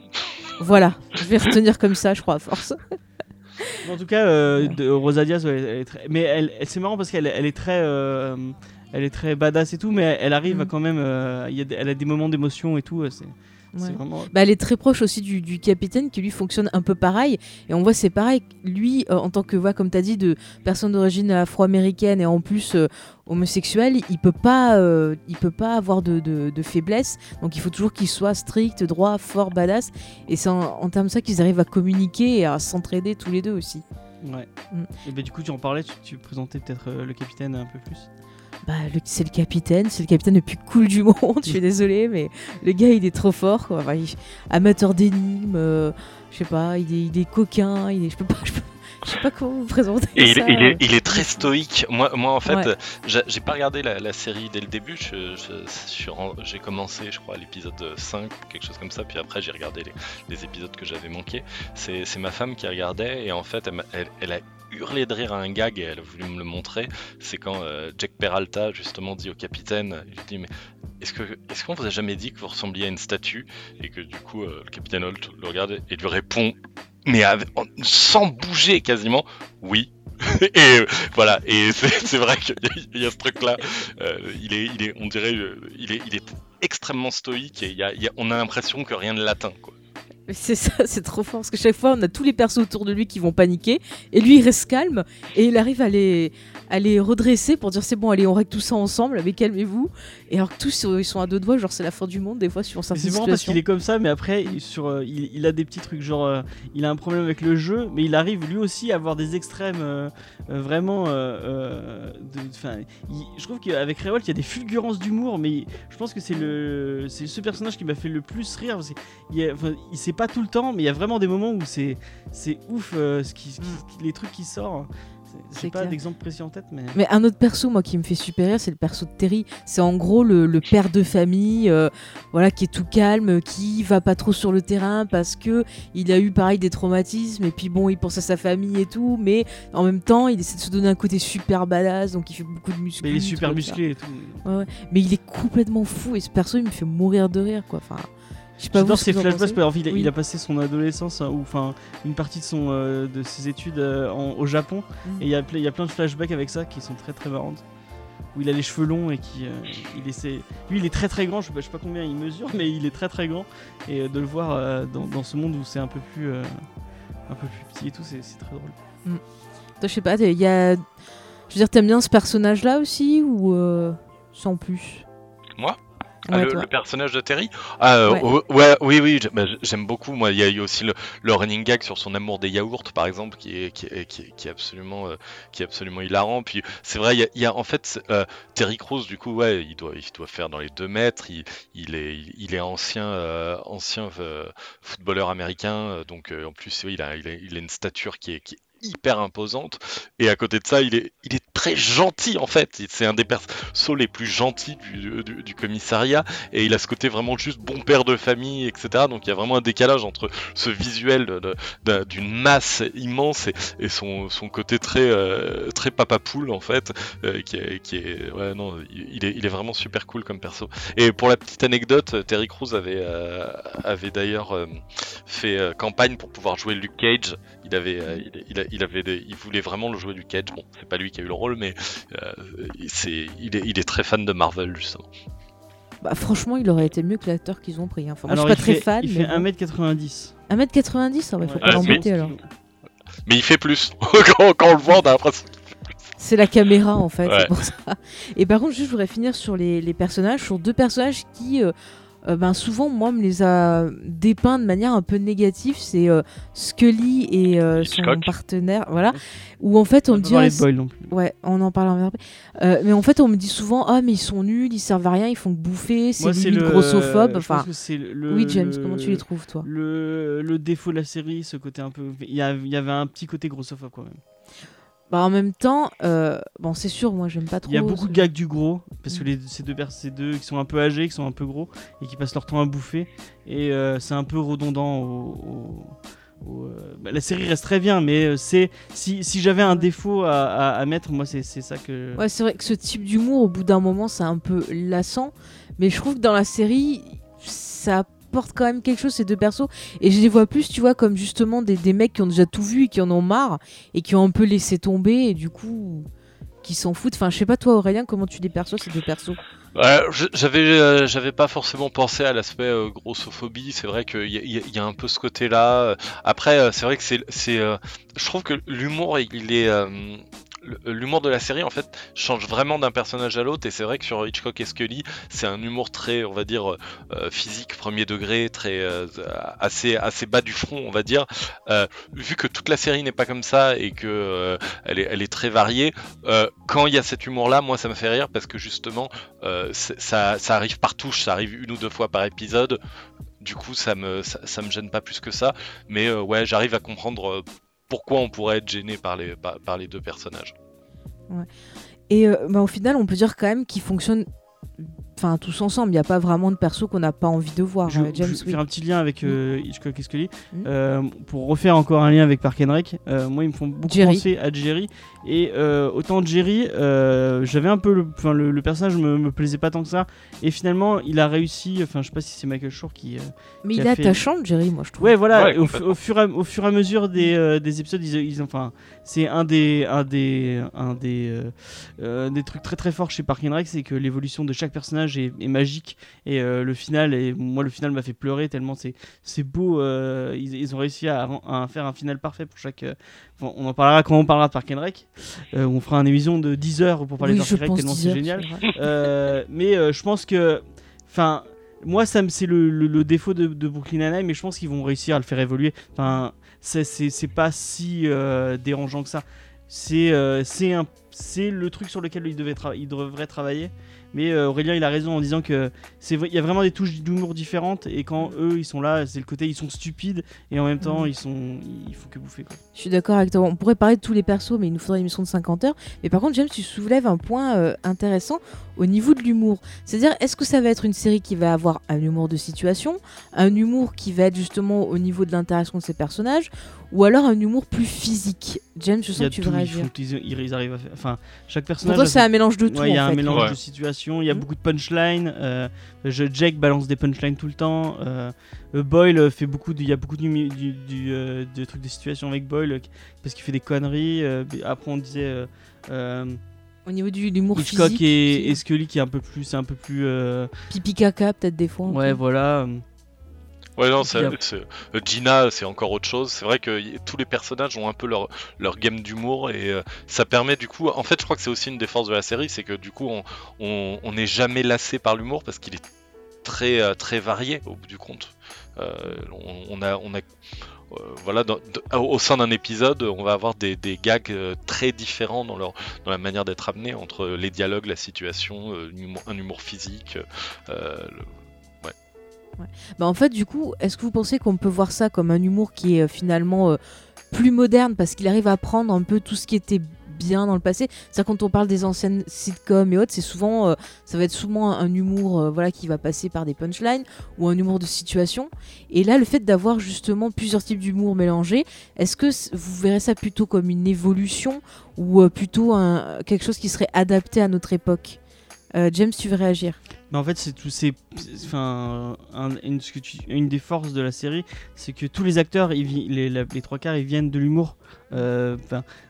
Voilà, je vais retenir comme ça, je crois, à force. En tout cas, euh, de- Rosa Diaz, ouais, elle est très... mais elle, elle- c'est marrant parce qu'elle elle est très, euh, elle est très badass et tout, mais elle arrive Mm. à quand même, euh, il y a elle a des moments d'émotion et tout. euh, c'est Ouais. vraiment. Bah, elle est très proche aussi du, du capitaine qui lui fonctionne un peu pareil. Et on voit c'est pareil. Lui, euh, en tant que, voilà, comme tu as dit, de personne d'origine afro-américaine et en plus euh, homosexuel, il peut pas, euh, il peut pas avoir de, de- de faiblesse. Donc il faut toujours qu'il soit strict, droit, fort, badass. Et c'est en, en termes de ça qu'ils arrivent à communiquer et à s'entraider tous les deux aussi. Ouais. Mm. Et bah, du coup, tu en parlais, tu, tu présentais peut-être euh, le capitaine un peu plus. Bah, c'est le capitaine, c'est le capitaine le plus cool du <laughs> monde. Je suis désolée, mais le gars, il est trop fort. Quoi. Amateur d'énigmes, euh, je sais pas, il est, il est coquin, je peux pas, je sais pas comment vous présenter Et il, ça. il est, il est très stoïque. Moi, moi en fait, Ouais. euh, j'ai pas regardé la, la série dès le début. J'ai commencé, je crois, à l'épisode 5, quelque chose comme ça. Puis après, j'ai regardé les, les épisodes que j'avais manqués. C'est ma femme qui regardait. Et en fait, elle, m'a- elle- elle a hurlé de rire à un gag et elle a voulu me le montrer. C'est quand euh, Jack Peralta, justement, dit au capitaine Il lui dit, mais est-ce que est-ce qu'on vous a jamais dit que vous ressembliez à une statue? Et que du coup, euh, le capitaine Holt le regarde et lui répond mais sans bouger quasiment, oui. <laughs> et euh, voilà, et <laughs> c'est vrai qu'il y, a- ce truc-là. euh, il est, il est, on dirait, euh, il est, il est extrêmement stoïque et on a l'impression que rien ne l'atteint. C'est ça, c'est trop fort parce que chaque fois on a tous les persos autour de lui qui vont paniquer et lui il reste calme et il arrive à les, à les redresser pour dire c'est bon, allez, on règle tout ça ensemble, mais calmez-vous. Et alors que tous ils sont à deux doigts, genre c'est la fin du monde des fois sur certaines C'est marrant parce qu'il est comme ça, mais après, il- sur, euh, il, il a des petits trucs, genre, euh, il a un problème avec le jeu, mais il arrive lui aussi à avoir des extrêmes euh, euh, vraiment. de- il- je trouve qu'avec Revolt, il y a des fulgurances d'humour, mais je pense que c'est le, c'est ce personnage qui m'a fait le plus rire. parce Il, a- il sait pas tout le temps, mais il y a vraiment des moments où c'est, c'est ouf ce qui, ce qui- les trucs qui sortent. J'ai pas d'exemple précis en tête, mais. Mais un autre perso, moi, qui me fait super rire, c'est le perso de Terry. C'est en gros le, le père de famille, euh, voilà, qui est tout calme, qui va pas trop sur le terrain parce que il a eu pareil des traumatismes et puis bon, il pense à sa famille et tout, mais en même temps, il essaie de se donner un côté super badass, donc il fait beaucoup de muscles. Mais il est super musclé et tout. Mais il est complètement fou et ce perso, il me fait mourir de rire, quoi. Enfin, pas vous J'adore ce ses flashbacks. pensez. parce qu'il a, Oui. il a passé son adolescence, hein, ou enfin une partie de son euh, de ses études euh, en- au Japon, Mhm. et il y, a, ple- il y a plein de flashbacks avec ça qui sont très très marrantes. Où il a les cheveux longs et qui, euh, il essaie. Lui, il est très très grand. Je sais pas, je sais pas combien il mesure, mais il est très très grand. Et euh, de le voir euh, dans, dans ce monde où c'est un peu plus euh, un peu plus petit et tout, c'est très drôle. Toi, je sais pas, il y a. Je veux dire, t'aimes bien ce personnage-là aussi ou euh, sans plus? Moi? Ouais, Ah, le, personnage de Terry ah, euh, Ouais. ouais, oui, oui, bah, j'aime beaucoup. Moi, il y a eu aussi le, le running gag sur son amour des yaourts, par exemple, qui est, qui est, qui est, qui est absolument, euh, qui est absolument hilarant. Puis c'est vrai, il y a, il y a- en fait euh, Terry Crews, du coup, ouais, il doit, il doit faire dans les deux mètres. Il, il est, il, est ancien, ancien footballeur américain, donc en plus, oui, il a, il a, il a une stature qui est, qui est hyper imposante. Et à côté de ça, il est, il est très gentil en fait. C'est un des persos les plus gentils du, du, commissariat et il a ce côté vraiment juste bon père de famille, etc. Donc il y a vraiment un décalage entre ce visuel d'une masse immense et, son, son côté très euh, très papa poule en fait, euh, qui est, non, il est, il est vraiment super cool comme perso. Et pour la petite anecdote, Terry Crews avait euh, avait d'ailleurs fait campagne pour pouvoir jouer Luke Cage. Il avait il, il avait il voulait vraiment le jouer Luke Cage. Bon, c'est pas lui qui a eu le rôle, mais euh, c'est il est il est très fan de Marvel justement. Bah, franchement, il aurait été mieux que l'acteur qu'ils ont pris. hein. Enfin, moi, Alors, je suis pas il très fait, fan. Il fait bon. 1m90. 1m90, ah ouais, faut pas l'embêter mais- alors. Mais il fait plus. <laughs> quand, quand on le voit, on a l'impression. C'est la caméra en fait, Ouais. c'est pour ça. Et par contre, juste, je voudrais finir sur les, les personnages, sur deux personnages qui, euh, euh, ben, souvent, moi, me les a dépeints de manière un peu négative. C'est euh, Scully et euh, son Hitchcock. partenaire, voilà. Où en fait, on me dit. ah, Boyle non plus. Ouais, on en parle en euh, Mais en fait, on me dit souvent Ah, mais ils sont nuls, ils servent à rien, ils font que bouffer, c'est limite le grossophobe. Enfin, le- oui, James, le- comment tu les trouves, toi? le, le défaut de la série, ce côté un peu. Il y, a- il y avait un petit côté grossophobe quand même. Bah, En même temps, euh, bon, c'est sûr, moi, j'aime pas trop. Il y a beaucoup de gags du gros, parce que Mm. les, ces, deux, ces deux qui sont un peu âgés, qui sont un peu gros, et qui passent leur temps à bouffer. Et euh, c'est un peu redondant au. au- au, euh, bah, la série reste très bien, mais c'est si, si j'avais un défaut à, à- à mettre, moi c'est c'est ça que. Ouais, c'est vrai que ce type d'humour, au bout d'un moment, c'est un peu lassant. Mais je trouve que dans la série, ça apporte quand même quelque chose, ces deux persos. Et je les vois plus, tu vois, comme justement des, des mecs qui ont déjà tout vu et qui en ont marre et qui ont un peu laissé tomber et du coup, qui s'en foutent. Enfin, je sais pas, toi, Aurélien, comment tu les perçois, ces deux persos? Euh, j'avais pas forcément pensé à l'aspect euh, grossophobie. C'est vrai qu'il y, y a- un peu ce côté-là. Après, euh, c'est vrai que c'est je trouve que l'humour, il est. euh, L'humour de la série en fait change vraiment d'un personnage à l'autre et c'est vrai que sur Hitchcock et Scully c'est un humour très on va dire euh, physique premier degré très euh, assez assez bas du front on va dire Euh, vu que toute la série n'est pas comme ça et que euh, elle est elle est très variée euh, quand il y a cet humour là moi ça me fait rire parce que justement euh, ça, ça arrive par touche, ça arrive une ou deux fois par épisode. Du coup, ça me, ça, me gêne pas plus que ça. Mais euh, ouais, j'arrive à comprendre euh, pourquoi on pourrait être gêné par les, par, les deux personnages. Et euh, bah, au final, on peut dire quand même qu'ils fonctionnent enfin, tous ensemble. Il n'y a pas vraiment de perso qu'on n'a pas envie de voir. Je, euh, James, je vais faire un petit lien avec euh, Hitchcock et Scully. Mm. Euh, pour refaire encore un lien avec Park and Rec, euh, moi ils me font beaucoup Jerry. penser à Jerry. Et euh, autant Jerry, euh, j'avais un peu le, enfin, le, le personnage me, me plaisait pas tant que ça. Et finalement, il a réussi. Enfin, je sais pas si c'est Michael Shore qui. euh, Mais qui il a est fait- attachant, Jerry, moi, je trouve. Ouais, voilà. Ouais, au, fur et à, au fur et à mesure des, euh, des épisodes, ils, ils- enfin, c'est un des, un des, un des, euh, euh, des trucs très très forts chez Park and Rec, c'est que l'évolution de chaque personnage est, est magique. Et euh, le final et moi le final m'a fait pleurer tellement c'est c'est beau euh, ils, ils ont réussi à, à faire un final parfait pour chaque on en parlera quand on parlera de Park and Rec. On fera une émission de 10 heures pour parler Oui, de Park and Rec tellement 10 c'est génial. mais je pense que enfin moi ça c'est le, le- le défaut de, de Brooklyn Nine-Nine mais je pense qu'ils vont réussir à le faire évoluer. Enfin c'est pas si euh, dérangeant que ça. C'est euh, c'est un c'est le truc sur lequel devait il devrait travailler mais euh, Aurélien il a raison en disant que c'est vrai- il y a vraiment des touches d'humour différentes et quand eux ils sont là c'est le côté ils sont stupides et en même temps Mhm. ils sont ils font que bouffer quoi. Je suis d'accord avec toi. On pourrait parler de tous les persos, mais il nous faudrait une émission de 50 heures. Mais par contre, James, tu soulèves un point euh, intéressant au niveau de l'humour. C'est-à-dire, est-ce que ça va être une série qui va avoir un humour de situation, un humour qui va être justement au niveau de l'interaction de ses personnages, ou alors un humour plus physique James, je sens que tu tout, veux ils, réagir. font- ils, ils arrivent à faire enfin chaque Pour personnage toi, a c'est un mélange de tout. Ouais, il y a en un fait. mélange Ouais. de situations, il y a Mhm. beaucoup de punchlines. euh, je, Jake balance des punchlines tout le temps. euh, Boyle euh, fait beaucoup de, il y a beaucoup de, du, du, euh, de trucs de situation avec Boyle parce qu'il fait des conneries. euh, après on disait euh, euh, Au niveau du l'humour Hitchcock physique. et, aussi. et Scully qui est un peu plus, c'est un peu plus. euh, Pipi caca, peut-être des fois. ouais, peu. voilà. Ouais, non, c'est- euh, Gina, c'est encore autre chose. C'est vrai que y- tous les personnages ont un peu leur, leur gamme d'humour et euh, ça permet du coup. En fait, je crois que c'est aussi une des forces de la série, c'est que du coup, on- on on n'est jamais lassé par l'humour parce qu'il est très euh, très varié au bout du compte. Euh, on, on a on a euh, voilà, dans- au sein d'un épisode, on va avoir des, des gags euh, très différents dans, leur, dans la manière d'être amenés entre les dialogues, la situation, euh, un humour, un humour physique. Bah en fait, du coup, est-ce que vous pensez qu'on peut voir ça comme un humour qui est euh, finalement euh, plus moderne parce qu'il arrive à prendre un peu tout ce qui était bien dans le passé? C'est-à-dire quand on parle des anciennes sitcoms et autres, c'est souvent, euh, ça va être souvent un humour voilà qui va passer par des punchlines ou un humour de situation. Et là, le fait d'avoir justement plusieurs types d'humour mélangés, est-ce que vous verrez ça plutôt comme une évolution ou plutôt quelque chose qui serait adapté à notre époque? Euh, James, tu veux réagir? En fait, c'est tout. C'est, enfin, un- une, des forces de la série, c'est que tous les acteurs, ils les, trois quarts, ils viennent de l'humour. Euh,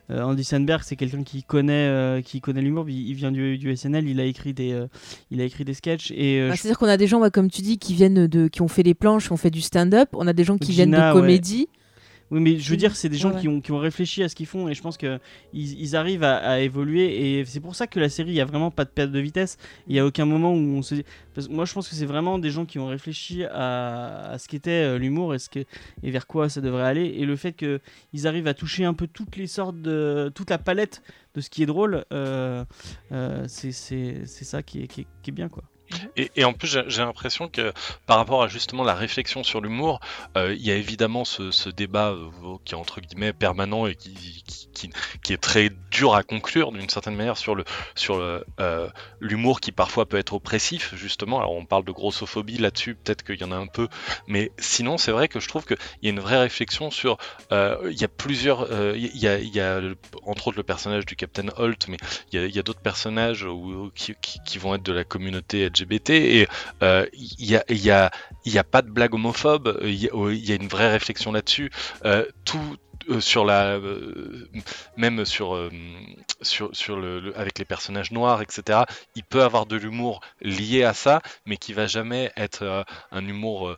euh, Andy Samberg, c'est quelqu'un qui connaît, euh, qui connaît l'humour. Il, il vient du, du SNL. Il a écrit des, euh, il a écrit des sketchs et euh, Ah, je- C'est-à-dire qu'on a des gens, bah, comme tu dis, qui viennent de, qui ont fait les planches, qui ont fait du stand-up. On a des gens qui Gina, viennent de comédie. Oui, mais je veux dire, c'est des gens ouais, qui, ont, qui ont réfléchi à ce qu'ils font et je pense que ils, arrivent à, à évoluer et c'est pour ça que la série, il y a vraiment pas de perte de vitesse. Il y a aucun moment où on se dit. Parce que moi, je pense que c'est vraiment des gens qui ont réfléchi à, à ce qu'était euh, l'humour et, ce que, et vers quoi ça devrait aller. Et le fait qu'ils arrivent à toucher un peu toutes les sortes de. toute la palette de ce qui est drôle, euh, euh, c'est ça qui est, qui, est, qui est bien, quoi. Et, et en plus, j'ai l'impression que par rapport à justement la réflexion sur l'humour, euh, il y a évidemment ce, débat euh, qui est entre guillemets permanent et qui, est très dur à conclure d'une certaine manière sur euh, l'humour qui parfois peut être oppressif justement. Alors on parle de grossophobie là-dessus, peut-être qu'il y en a un peu, mais sinon c'est vrai que je trouve qu'il y a une vraie réflexion sur il y a plusieurs, il y a, entre autres le personnage du Captain Holt, mais il y a, d'autres personnages qui- qui vont être de la communauté Et euh, il y, a, y, a, a pas de blague homophobe, il y a, il y a une vraie réflexion là-dessus. Euh, tout euh, sur la euh, même sur euh, sur, sur le, avec les personnages noirs etc il peut avoir de l'humour lié à ça mais qui va jamais être un humour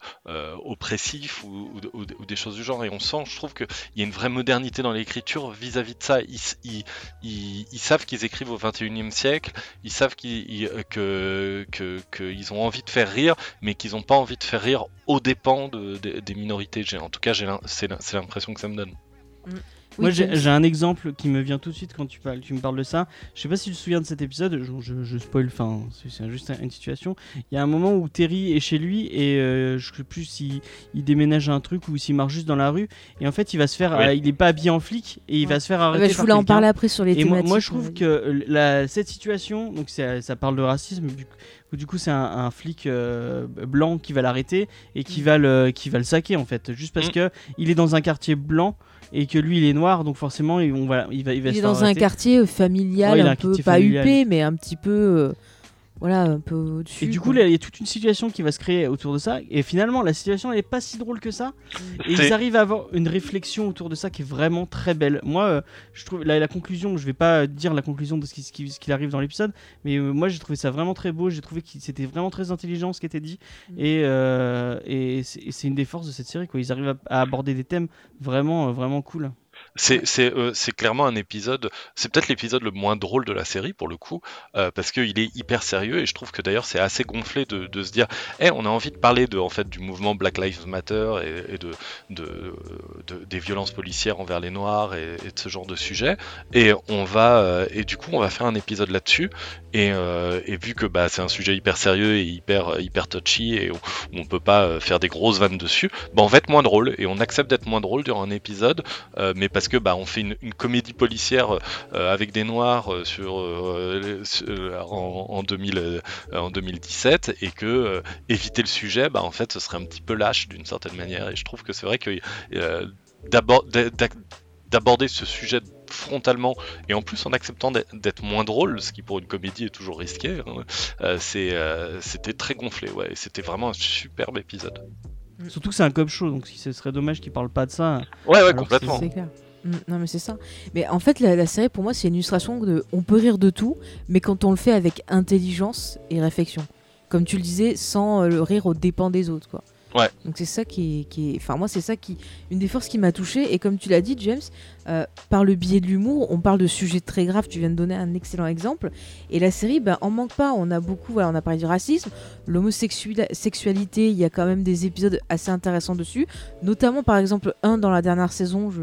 oppressif ou, ou de- ou de- ou des choses du genre. Et on sent je trouve qu'il y a une vraie modernité dans l'écriture vis-à-vis de ça. Ils, ils, ils- savent qu'ils écrivent au 21e siècle ils savent qu'ils ils- que que- qu'ils ont envie de faire rire mais qu'ils n'ont pas envie de faire rire aux dépens de- de- des minorités. En tout cas j'ai c'est l'impression que ça me donne Moi, Oui, j'ai un exemple qui me vient tout de suite quand tu, parles, tu me parles de ça. Je sais pas si tu te souviens de cet épisode, je, je, je spoil, enfin, c'est juste une situation. Il y a un moment où Terry est chez lui et euh, je sais plus s'il il déménage un truc ou s'il marche juste dans la rue. Et en fait, il va se faire. Euh, il est pas habillé en flic et il Ouais. va se faire Ah arrêter. bah, je par voulais en parler après sur les Et moi, thématiques. moi, je trouve que la, cette situation, donc ça, ça parle de racisme, du, coup- du coup c'est un, un flic euh, blanc qui va l'arrêter et qui Mm. va le, qui va le saquer en fait, juste parce Mm. que il est dans un quartier blanc et que lui il est noir, donc forcément il, on va, il va, il va Il est dans un quartier euh, familial, Ouais, un peu pas familial. huppé, mais un petit peu. Voilà, un peu au-dessus. Et du coup, quoi. il y a toute une situation qui va se créer autour de ça. Et finalement, la situation, elle est pas si drôle que ça. Et ils arrivent à avoir une réflexion autour de ça qui est vraiment très belle. Moi, euh, je trouve la, la conclusion, je vais pas dire la conclusion de ce qui, ce qui- ce arrive dans l'épisode, mais euh, moi, j'ai trouvé ça vraiment très beau. J'ai trouvé que c'était vraiment très intelligent ce qui était dit. Mm. Et, euh, et c'est une des forces de cette série. Quoi. Ils arrivent à, à aborder des thèmes vraiment, vraiment cool. Euh, c'est clairement un épisode, c'est peut-être l'épisode le moins drôle de la série pour le coup, euh, parce qu'il est hyper sérieux et je trouve que d'ailleurs c'est assez gonflé de, se dire, Eh, on a envie de parler de, en fait, du mouvement Black Lives Matter et, de, de, de- des violences policières envers les Noirs et, de ce genre de sujet, et on va euh, et du coup on va faire un épisode là-dessus. Et, euh, vu que bah, c'est un sujet hyper sérieux et hyper touchy et on, on peut pas faire des grosses vannes dessus, bah on va être moins drôle. Et on accepte d'être moins drôle durant un épisode mais parce que bah, on fait une, une comédie policière euh, avec des noirs euh, sur, euh, sur- en, en 2000, euh, en 2017 et que éviter le sujet, bah, en fait, ce serait un petit peu lâche d'une certaine manière. Et je trouve que c'est vrai que d'abord- d'a- d'a- d'aborder ce sujet frontalement et en plus en acceptant d'être- moins drôle, ce qui pour une comédie est toujours risqué, hein, euh, euh, c'était très gonflé. Ouais, c'était vraiment un superbe épisode. Surtout que c'est un cop show, donc ce serait dommage qu'ils parlent pas de ça. Ouais, ouais, complètement. Mm, Non mais c'est ça. Mais en fait la, la série pour moi c'est une illustration de on peut rire de tout, mais quand on le fait avec intelligence et réflexion. Comme tu le disais, sans euh, le rire aux dépens des autres quoi. Ouais. Donc c'est ça qui est, qui est- enfin moi c'est ça qui, une des forces qui m'a touché et comme tu l'as dit James, euh, par le biais de l'humour, on parle de sujets très graves. Tu viens de donner un excellent exemple et la série, ben en manque pas. On a beaucoup, voilà, on a parlé du racisme, l'homosexualité. Il y a quand même des épisodes assez intéressants dessus, notamment par exemple un dans la dernière saison. Je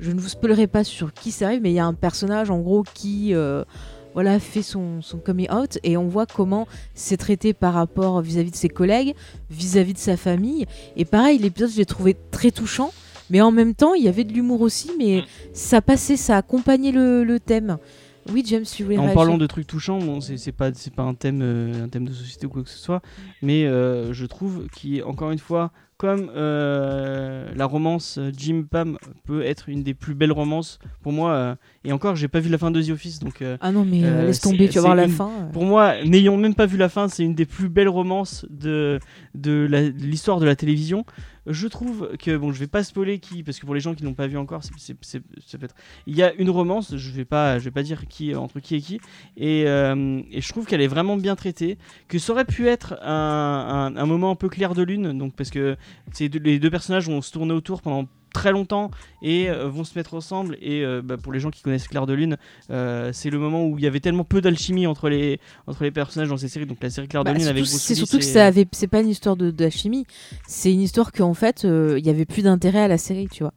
je ne vous spoilerai pas sur qui ça arrive, mais il y a un personnage en gros qui euh, voilà, fait son, son coming out et on voit comment c'est traité par rapport vis-à-vis de ses collègues, vis-à-vis de sa famille. Et pareil, l'épisode, je l'ai trouvé très touchant, mais en même temps, il y avait de l'humour aussi, mais ça passait, ça accompagnait le, le thème. Oui, James, tu voulais En réagir parlant de trucs touchants, bon, c'est pas, pas un thème, euh, un thème de société ou quoi que ce soit, mais euh, je trouve qu'il encore une fois, comme euh, la romance euh, Jim Pam peut être une des plus belles romances pour moi. euh, et encore, j'ai pas vu la fin de The Office, donc euh, Ah non, mais laisse tomber, tu vas voir la une- fin. pour moi, n'ayant même pas vu la fin, c'est une des plus belles romances de, de l'histoire de la télévision. Je trouve que, bon, je vais pas spoiler qui, parce que pour les gens qui n'ont pas vu encore, c'est, c'est- c'est- ça peut être- il y a une romance, je vais pas, je vais pas dire qui, entre qui et qui, et, euh, et je trouve qu'elle est vraiment bien traitée, que ça aurait pu être un, un- un moment un peu clair de lune, donc parce que c'est deux- les deux personnages vont se tourner autour pendant très longtemps et euh, vont se mettre ensemble et euh, bah, pour les gens qui connaissent Clair de Lune euh, c'est le moment où il y avait tellement peu d'alchimie entre les, entre les personnages dans ces séries donc la série Clair de Bah, Lune avec c'est surtout que ça avait, c'est pas une histoire de, de la chimie, c'est une histoire qu'en fait, il y avait plus d'intérêt à la série, tu vois.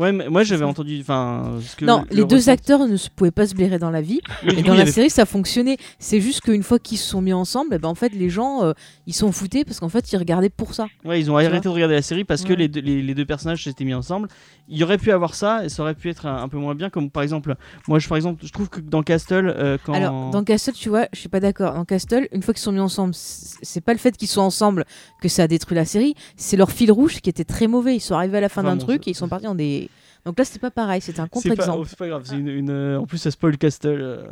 Ouais mais moi j'avais entendu enfin non, le les deux ressenti- acteurs ne se pouvaient pas se blairer dans la vie. <laughs> Et dans la avait- série, ça fonctionnait. C'est juste qu'une fois qu'ils se sont mis ensemble, eh ben, en fait, les gens, euh, ils s'en foutaient parce qu'en fait, ils regardaient pour ça. Ouais, ils ont arrêté de regarder la série parce que les deux, les, les deux personnages s'étaient mis ensemble. Il y aurait pu avoir ça et ça aurait pu être un, un peu moins bien. Comme par exemple, moi, je, par exemple, je trouve que dans Castle, euh, quand. Alors, dans Castle, tu vois, je suis pas d'accord. Dans Castle, une fois qu'ils sont mis ensemble, c'est pas le fait qu'ils soient ensemble que ça a détruit la série, c'est leur fil rouge qui était très mauvais. Ils sont arrivés à la fin Enfin, d'un bon, truc et ils sont partis en des. Donc là, c'était pas pareil, c'était un c'est pas, oh, contre-exemple. c'est pas grave, c'est une, une, euh, en plus ça spoil Castle, euh,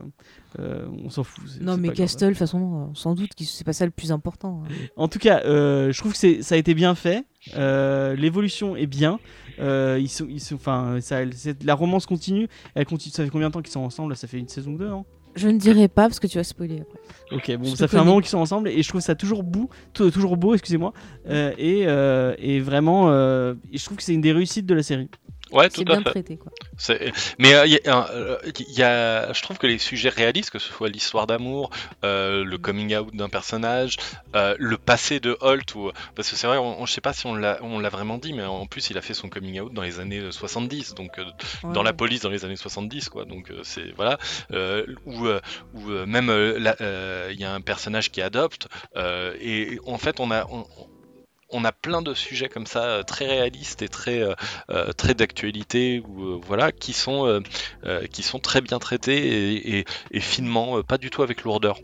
euh, on s'en fout. c'est- Non, c'est mais. Castle, de toute façon, sans doute que c'est pas ça le plus important. hein. En tout cas, euh, je trouve que c'est- ça a été bien fait. L'évolution est bien. Ils sont, ils sont, enfin, ça, c'est- la romance continue. Elle continue. Ça fait combien de temps qu'ils sont ensemble? Là, Ça fait une saison ou deux, non Je ne dirai pas parce que tu vas spoiler après. Ok, bon, Je ça fait un moment qu'ils sont ensemble et je trouve ça toujours beau, tou- toujours beau, excusez-moi. Euh, et, euh, et vraiment, euh, je trouve que c'est une des réussites de la série. Ouais, tout à bien fait. traité, quoi. Mais euh, il y a- euh, y a- je trouve que les sujets réalistes, que ce soit l'histoire d'amour, euh, le coming out d'un personnage, euh, le passé de Holt, ou, parce que c'est vrai, on, je sais pas si on l'a vraiment dit, mais en plus il a fait son coming out dans les années euh, 70, donc dans la police dans les années 70, quoi. Donc c'est voilà, ou ou, même il y a un personnage qui adopte, et en fait on a on, on a plein de sujets comme ça euh, très réalistes et très euh, euh, très d'actualité ou euh, voilà qui sont euh, euh, qui sont très bien traités et, et- et finement euh, pas du tout avec lourdeur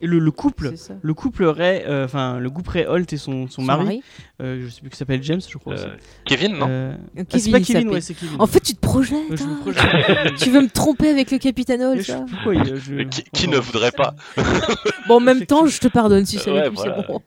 Et le, le couple, le couple Ray, euh, enfin le couple Ray Holt et son, son, Son mari, mari. Euh, je sais plus qui s'appelle James, je crois. Euh, Kevin, non Euh, Euh, ah, c'est Kevin, pas Kevin, ouais, c'est Kevin. En fait, tu te projettes. Ouais, je me hein. projette. <laughs> tu veux me tromper avec le sais ça plus pourquoi je- Qui, qui ne voudrait pas <laughs> Bon, en même temps, je te pardonne si c'est Ouais, voilà, c'est bon.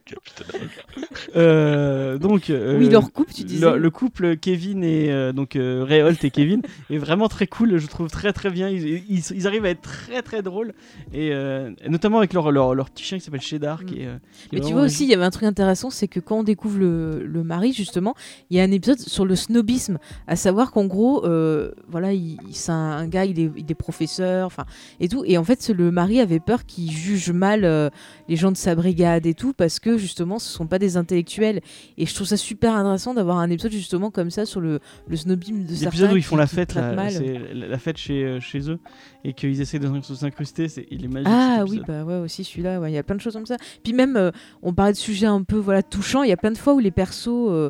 Euh, donc, euh, Oui, leur couple, tu le- disais. Le, couple Kevin et euh, donc euh, Ray Holt et Kevin <laughs> est vraiment très cool. Je trouve très très bien. Ils, ils- ils arrivent à être très très drôles et euh, notamment avec leur, leur, leur petit chien qui s'appelle Cheddar. Qui est, euh, qui est Mais tu vois aussi, il y avait un truc intéressant, c'est que quand on découvre le, le mari, justement, il y a un épisode sur le snobisme, à savoir qu'en gros, euh, voilà, il, il- c'est un, un gars, il est, il est professeur, enfin, et tout, et en fait, le mari avait peur qu'il juge mal euh, les gens de sa brigade et tout, parce que justement, ce sont pas des intellectuels. Et je trouve ça super intéressant d'avoir un épisode justement comme ça sur le, le snobisme de certains. L'épisode où ils font qui- la fête, là, c'est la fête chez, euh, chez eux et qu'ils essaient de s'incruster. c'est- Il est magique. Ah oui, bah ouais, aussi celui-là, ouais, il y a plein de choses comme ça. Puis même, euh, on parlait de sujets un peu voilà, touchants, il y a plein de fois où les persos euh,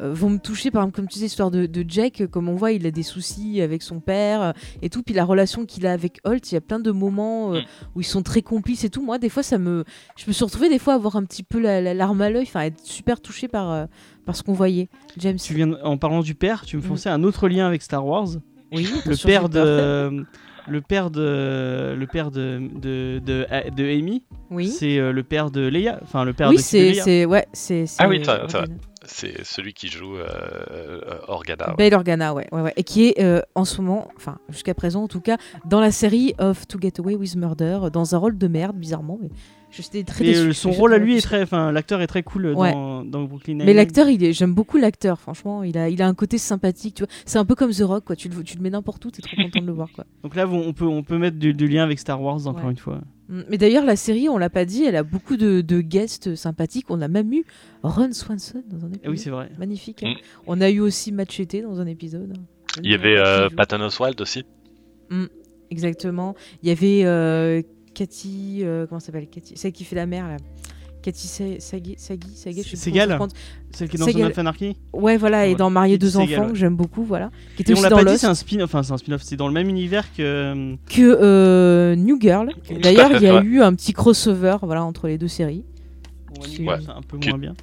euh, vont me toucher, par exemple, comme tu disais, l'histoire de, de Jack, euh, comme on voit, il a des soucis avec son père et tout, puis la relation qu'il a avec Holt, il y a plein de moments euh, Mm. où ils sont très complices et tout. Moi, des fois, ça me... Je me suis retrouvée des fois à avoir un petit peu la, la larme à l'œil, enfin, être super touchée par, euh, par ce qu'on voyait. James. Tu viens, en parlant du père, tu me Mm. à un autre lien avec Star Wars. Oui, le père de <laughs> le père de le père de de, de, de Amy Oui. c'est euh, le père de Leia enfin le père Oui, de, c'est, Leia. c'est, ouais, c'est, Ah oui, c'est ça-. C'est celui qui joue euh, euh, Organa. ouais. Bail Organa, ouais, ouais, ouais. Et qui est euh, en ce moment, enfin jusqu'à présent en tout cas, dans la série of To Get Away with Murder, dans un rôle de merde, bizarrement. Mais j'étais très Mais, déçue. euh, son rôle à lui est très enfin l'acteur est très cool euh, Ouais. dans, dans Brooklyn Nine-Nine. Mais l'acteur, il est, j'aime beaucoup l'acteur. Franchement, il a, il a un côté sympathique. Tu vois, c'est un peu comme The Rock, quoi. Tu le, tu le mets n'importe où, t'es trop content de le voir, quoi. <laughs> donc là on peut on peut mettre du, du lien avec Star Wars encore Ouais. une fois Mm. Mais d'ailleurs, la série, on l'a pas dit, elle a beaucoup de, de guests sympathiques. On a même eu Ron Swanson dans un épisode. Ah oui c'est vrai Magnifique. hein. Mm. On a eu aussi Machete dans un épisode. Il y avait euh. Patton Oswald aussi. Exactement. Il y avait euh, Cathy, euh, comment s'appelle Cathy, celle qui fait la mère là. Cathy Sa- Sagi, Sagi, Sagi, je sais celle qui est dans Segal. Son of Anarchy Ouais, voilà, et dans Marier Cathy deux Segal, enfants ouais. que j'aime beaucoup, voilà. Qui était et on aussi l'a dans pas dit c'est un spin enfin c'est un spin-off c'est dans le même univers que euh, que euh, New Girl. D'ailleurs, il y a eu un petit crossover, voilà, entre les deux séries. ouais. Ouais. c'est un peu moins bien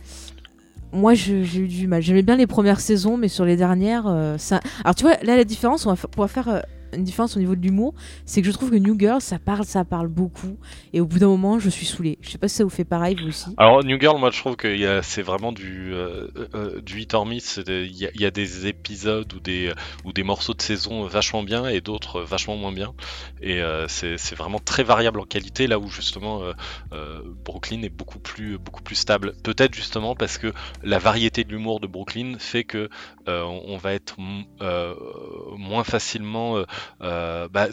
Moi, j'ai eu du mal. J'aimais bien les premières saisons, mais sur les dernières, euh, ça. Alors, tu vois, là, la différence, on va pouvoir faire euh, une différence au niveau de l'humour, c'est que je trouve que New Girl, ça parle, ça parle beaucoup, et au bout d'un moment, je suis saoulée. Je sais pas si ça vous fait pareil, vous aussi. Alors New Girl, moi je trouve que c'est vraiment du euh, euh, du hit or miss. Il y, a- des épisodes ou des ou des morceaux de saison vachement bien et d'autres vachement moins bien. Et euh, c'est vraiment très variable en qualité. Là où justement euh, euh, Brooklyn est beaucoup plus beaucoup plus stable. Peut-être justement parce que la variété de l'humour de Brooklyn fait que euh, on va être euh, moins facilement. Euh, bah,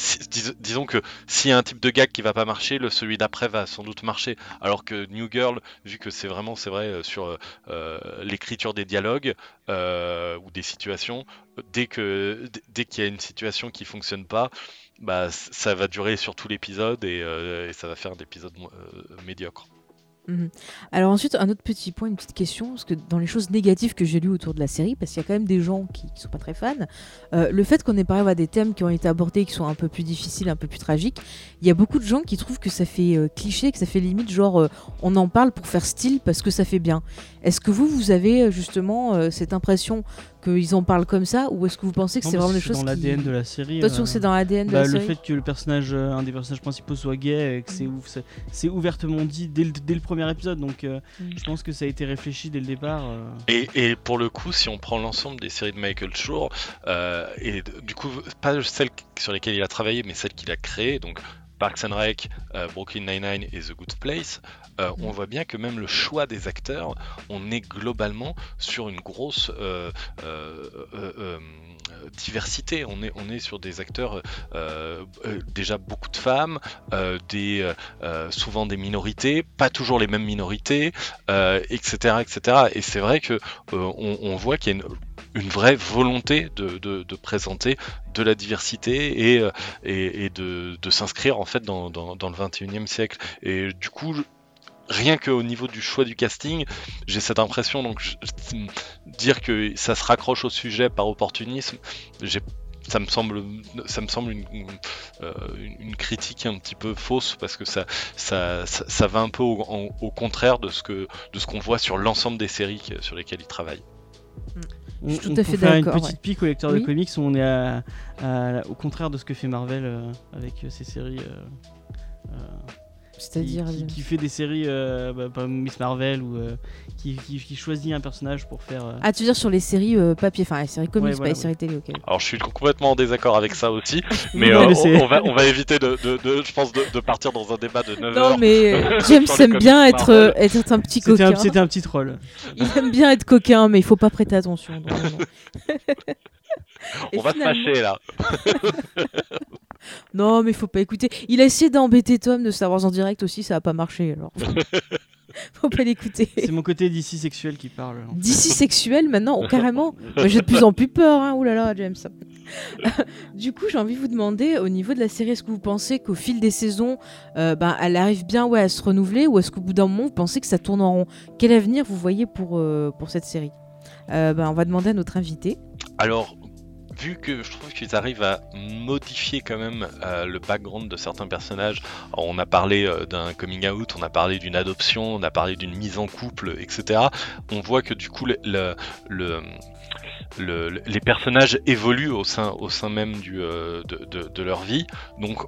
disons que s'il y a un type de gag qui va pas marcher, le celui d'après va sans doute marcher. Alors que New Girl, vu que c'est vraiment, c'est vrai, euh, sur euh, l'écriture des dialogues ou des situations, dès que dès qu'il y a une situation qui fonctionne pas, bah ça va durer sur tout l'épisode et, et ça va faire un épisode mo- médiocre. Alors ensuite, un autre petit point, une petite question, parce que dans les choses négatives que j'ai lues autour de la série, parce qu'il y a quand même des gens qui, qui sont pas très fans, euh, le fait qu'on ait parlé à des thèmes qui ont été abordés, qui sont un peu plus difficiles, un peu plus tragiques, il y a beaucoup de gens qui trouvent que ça fait euh, cliché, que ça fait limite genre euh, on en parle pour faire style parce que ça fait bien. Est-ce que vous, vous avez justement cette impression qu'ils en parlent comme ça, ou est-ce que vous pensez que c'est vraiment des choses dans qui... l'ADN de la série Toi, tu euh, que c'est dans l'ADN de Bah, la le série fait que le personnage, euh, un des personnages principaux soit gay, et que c'est ouf, c'est- ouvertement dit dès le, dès le premier épisode, donc euh, Mm. je pense que ça a été réfléchi dès le départ. euh. Et, et pour le coup, si on prend l'ensemble des séries de Michael Shore, euh, et du coup, pas celles sur lesquelles il a travaillé, mais celles qu'il a créées, donc Parks and Rec, euh, Brooklyn Nine-Nine et The Good Place, euh, on voit bien que même le choix des acteurs, on est globalement sur une grosse euh, diversité. On est, on est sur des acteurs, déjà beaucoup de femmes, des, souvent des minorités, pas toujours les mêmes minorités, etc., etc. Et c'est vrai que on, on voit qu'il y a une, une vraie volonté de, de- présenter de la diversité et, euh, et, et de, de s'inscrire en fait dans, dans, le 21e siècle. Et du coup, rien qu'au niveau du choix du casting, j'ai cette impression, donc dire que ça se raccroche au sujet par opportunisme, ça me semble, ça me semble une, une, euh, une critique un petit peu fausse parce que ça, ça, ça, va un peu au, contraire de ce que, de qu'on voit sur l'ensemble des séries sur lesquelles il travaille. On, Je suis tout à fait faire une d'accord, petite ouais. pique au lecteur Oui. de comics où on est à- à- au contraire de ce que fait Marvel euh, avec euh, ses séries. euh, euh, qui, C'est-à-dire. qui- qui fait des séries euh, bah, comme Miss Marvel ou euh, qui, qui- qui choisit un personnage pour faire. euh, Ah, tu veux dire sur les séries euh, papier, enfin les séries comics, Ouais, pas les ouais. séries télé, ok. Alors je suis complètement en désaccord avec ça aussi, <laughs> mais, euh, on- va, on va éviter de, de- de- je pense, de, de partir dans un débat de 9 Non, heures. mais <laughs> euh, James aime bien être, euh, être un petit coquin. c'était un petit troll. Il aime bien être coquin, mais il faut pas prêter attention. <laughs> On va se fâcher là. Non, mais il faut pas écouter. Il a essayé d'embêter Tom de Star Wars en direct aussi, ça a pas marché alors. <laughs> faut pas l'écouter. C'est mon côté d'ici sexuel qui parle. D'ici sexuel maintenant, oh, carrément. <laughs> J'ai de plus en plus peur, hein. Ouh là là, James. <laughs> du coup, j'ai envie de vous demander, au niveau de la série, est-ce que vous pensez qu'au fil des saisons, euh, ben, elle arrive bien ouais, à se renouveler ou est-ce qu'au bout d'un moment, vous pensez que ça tourne en rond? Quel avenir vous voyez pour, euh, pour cette série? Euh, ben, On va demander à notre invité. Alors, vu que je trouve qu'ils arrivent à modifier quand même euh, le background de certains personnages, on a parlé euh, d'un coming out, on a parlé d'une adoption, on a parlé d'une mise en couple, etc. On voit que du coup, le, le- le- le- le- les personnages évoluent au sein, même euh, de, de- de leur vie. Donc,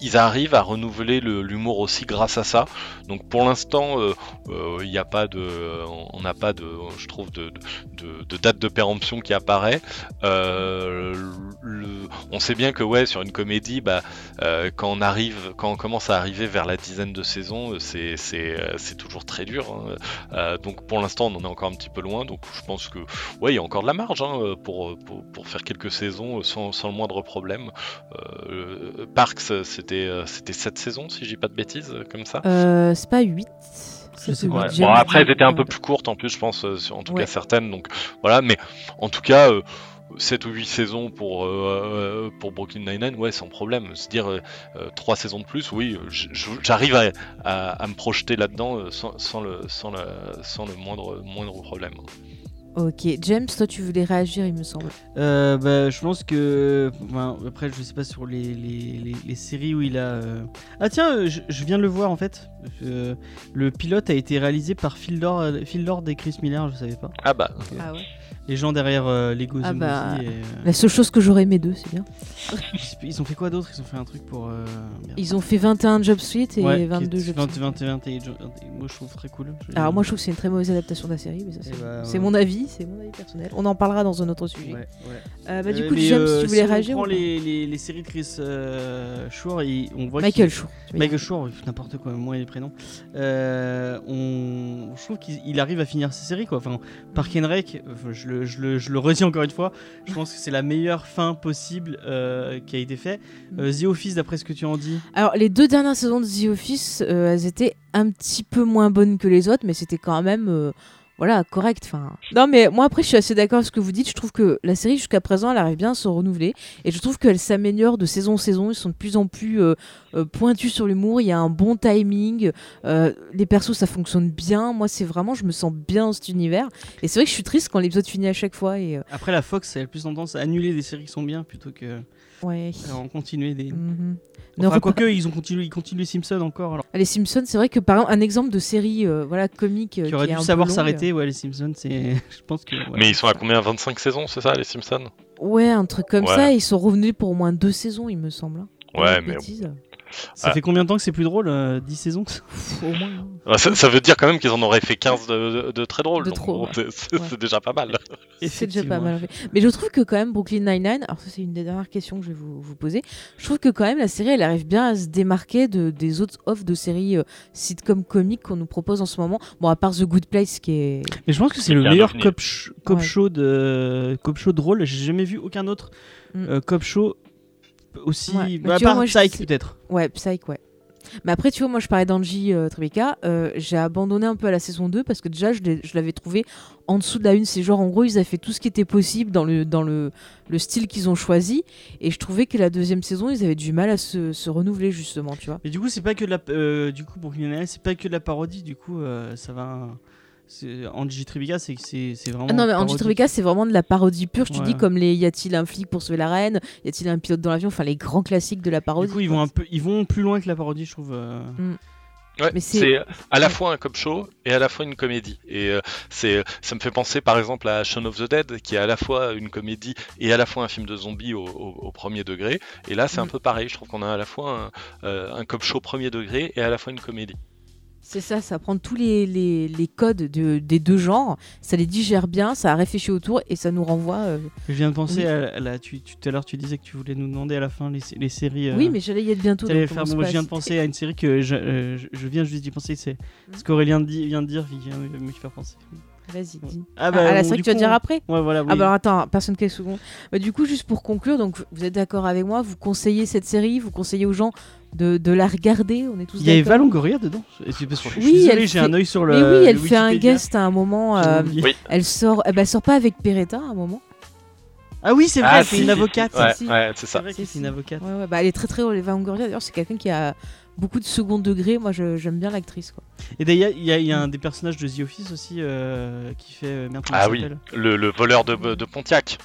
ils arrivent à renouveler le- l'humour aussi grâce à ça. Donc pour l'instant, euh, euh, il n'y a pas de, on n'a pas de, je trouve, de, de- de date de péremption qui apparaît. Euh, le- on sait bien que ouais, sur une comédie, bah, euh, quand on arrive, quand on commence à arriver vers la dizaine de saisons, euh, c'est c'est euh, c'est toujours très dur. hein. Euh, donc pour l'instant, on en est encore un petit peu loin. Donc je pense que ouais, il y a encore de la marge hein, pour, pour pour faire quelques saisons sans, sans le moindre problème. Euh, Parks, c'était c'était sept saisons si je dis pas de bêtises comme ça. Euh, c'est pas 8 Je sais pas. Ouais. James Bon, après, elles étaient un peu plus courtes en plus, je pense, en tout Ouais. cas certaines. Donc voilà, mais en tout cas, euh, 7 ou 8 saisons pour, euh, euh, pour Brooklyn Nine-Nine, ouais, sans problème. Se dire 3 saisons de plus, oui, euh, j'arrive à, à- à me projeter là-dedans euh, sans, sans le, sans, le, sans le moindre, moindre problème. Ok, James, toi tu voulais réagir, il me semble. Euh, bah, je pense que. enfin, après, je sais pas sur les, les, les- les séries où il a. euh, Ah, tiens, euh, je, je viens de le voir en fait. Euh, le pilote a été réalisé par Phil Lord, euh, Phil Lord et Chris Miller, je savais pas. Ah bah, Ah ouais. Les gens derrière euh, Lego Ah The bah, Movie et, euh, La seule chose que j'aurais aimé d'eux, c'est bien. <laughs> ils ont fait quoi d'autre? Ils ont fait un truc pour. euh. Ils ont fait 21 Job Suite et Ouais, qui est 22 Job 20, Suite. 21, 21, moi je trouve très cool. Alors moi je trouve que c'est une très mauvaise adaptation de la série, mais ça c'est Eh bah, ouais. mon avis, c'est mon avis personnel. On en parlera dans un autre sujet. Ouais. Euh, bah, du coup, James, euh, tu voulais si réagir On ou prend pas les, les, les séries de Chris Shore, et on voit Michael veux Michael. Shore, n'importe quoi, moi les prénoms. On, je trouve qu'il il arrive à finir ses séries quoi. Enfin, Park and Rec, je, le, je, le, redis encore une fois, je pense que c'est la meilleure fin possible euh, qui a été faite. Euh, The Office, d'après ce que tu en dis, Alors les deux dernières saisons de The Office, euh, elles étaient un petit peu moins bonnes que les autres, mais c'était quand même voilà correct. Enfin, non mais moi après je suis assez d'accord avec ce que vous dites. Je trouve que la série jusqu'à présent elle arrive bien à se renouveler et je trouve qu'elle s'améliore de saison en saison. Ils sont de plus en plus euh, euh, pointus sur l'humour. Il y a un bon timing. Euh, les persos ça fonctionne bien. Moi c'est vraiment je me sens bien dans cet univers. Et c'est vrai que je suis triste quand l'épisode finit à chaque fois après la Fox, elle a plus tendance à annuler des séries qui sont bien plutôt que ouais. à en continuer des. Ne Enfin, quoique, ils ont continué, ils continuent les Simpsons encore. Alors, Les Simpsons, c'est vrai que par exemple un exemple de série euh, voilà comique euh, qui aurait qui dû savoir s'arrêter, ouais, les Simpsons, c'est. <laughs> je pense que. ouais. mais ils sont à combien? 25 saisons, c'est ça, les Simpsons? Ouais, un truc comme Ouais. ça. Ils sont revenus pour au moins deux saisons, il me semble. hein. Ouais, mais bêtises. Ça Ah. fait combien de temps que c'est plus drôle euh, 10 saisons Pff, au moins. Ah, ça, ça veut dire quand même qu'ils en auraient fait 15 de, de- de très drôles. De donc trop, bon, ouais. c'est- Ouais. déjà pas mal. C'est déjà pas mal fait. Mais je trouve que quand même Brooklyn Nine-Nine, alors ça c'est une des dernières questions que je vais vous, vous poser, je trouve que quand même la série elle arrive bien à se démarquer de, des autres offres de séries euh, sitcom comiques qu'on nous propose en ce moment. Bon, à part The Good Place qui est. Mais je pense que c'est le meilleur cop, sh- cop Ouais. show de cop show drôle. J'ai jamais vu aucun autre Mm. euh, cop show aussi. Ouais. bah, vois, part moi, Psych peut-être. Ouais, Psych, ouais. Mais après, tu vois, moi je parlais d'Angie euh, Tribeca, euh, j'ai abandonné un peu à la saison 2 parce que déjà je je l'avais trouvé en dessous de la une. C'est genre en gros, ils avaient fait tout ce qui était possible dans le, dans le, le style qu'ils ont choisi. Et je trouvais que la deuxième saison, ils avaient du mal à se, se renouveler justement, tu vois. Mais du coup, c'est pas que de la euh, du coup pour c'est pas que de la parodie. Du coup, euh, ça va. Angie Tribeca, c'est vraiment. Ah non, mais Angie. Tribeca, c'est vraiment de la parodie pure. Je te Ouais. dis, comme les Y a-t-il un flic pour sauver la reine? Y a-t-il un pilote dans l'avion? Enfin, les grands classiques de la parodie. Du coup, ils vont un peu, ils vont plus loin que la parodie, je trouve. euh. Ouais, Mais c'est- à la fois un cop show et à la fois une comédie. Et euh, c'est, ça me fait penser par exemple à Shaun of the Dead, qui est à la fois une comédie et à la fois un film de zombies au, au- au premier degré. Et là, c'est un Mm. peu pareil. Je trouve qu'on a à la fois un, euh, un cop show premier degré et à la fois une comédie. C'est ça, ça prend tous les, les, les codes de- des deux genres, ça les digère bien, ça réfléchit autour et ça nous renvoie. euh, Je viens de penser Oui. à, la. Tu, tu- tout à l'heure, tu disais que tu voulais nous demander à la fin les, les séries. euh, Oui, mais j'allais y être bientôt. donc faire. je viens de penser à une série que je, euh, je, je viens juste d'y penser. C'est ce qu'Aurélien vient de dire qui vient me faire penser. Vas-y, dis. Ah, Ah, ah, la série que tu vas dire après? Ouais, voilà. Ah bah attends, personne quelques secondes. Bah, du coup, juste pour conclure, donc vous êtes d'accord avec moi, vous conseillez cette série, vous conseillez aux gens de, de la regarder, on est tous Il y a Eva Longoria dedans. Je suis désolé, j'ai fait- un œil sur le. Mais oui, elle le fait un guest à un moment. Euh. Oui. elle sort, eh ben, elle sort pas avec Peretta à un moment. Ah oui, c'est vrai, Ah, c'est si, une avocate. Ouais, si. ouais, c'est ça. c'est une avocate. Ouais, ouais, bah, elle est très très drôle. Eva Longoria, d'ailleurs, c'est quelqu'un qui a beaucoup de second degré. Moi, j'aime bien l'actrice. Et d'ailleurs, il y, a- il y a un des personnages de The Office aussi euh, qui fait. euh, Merde, Ah oui, le, le voleur de, de Pontiac,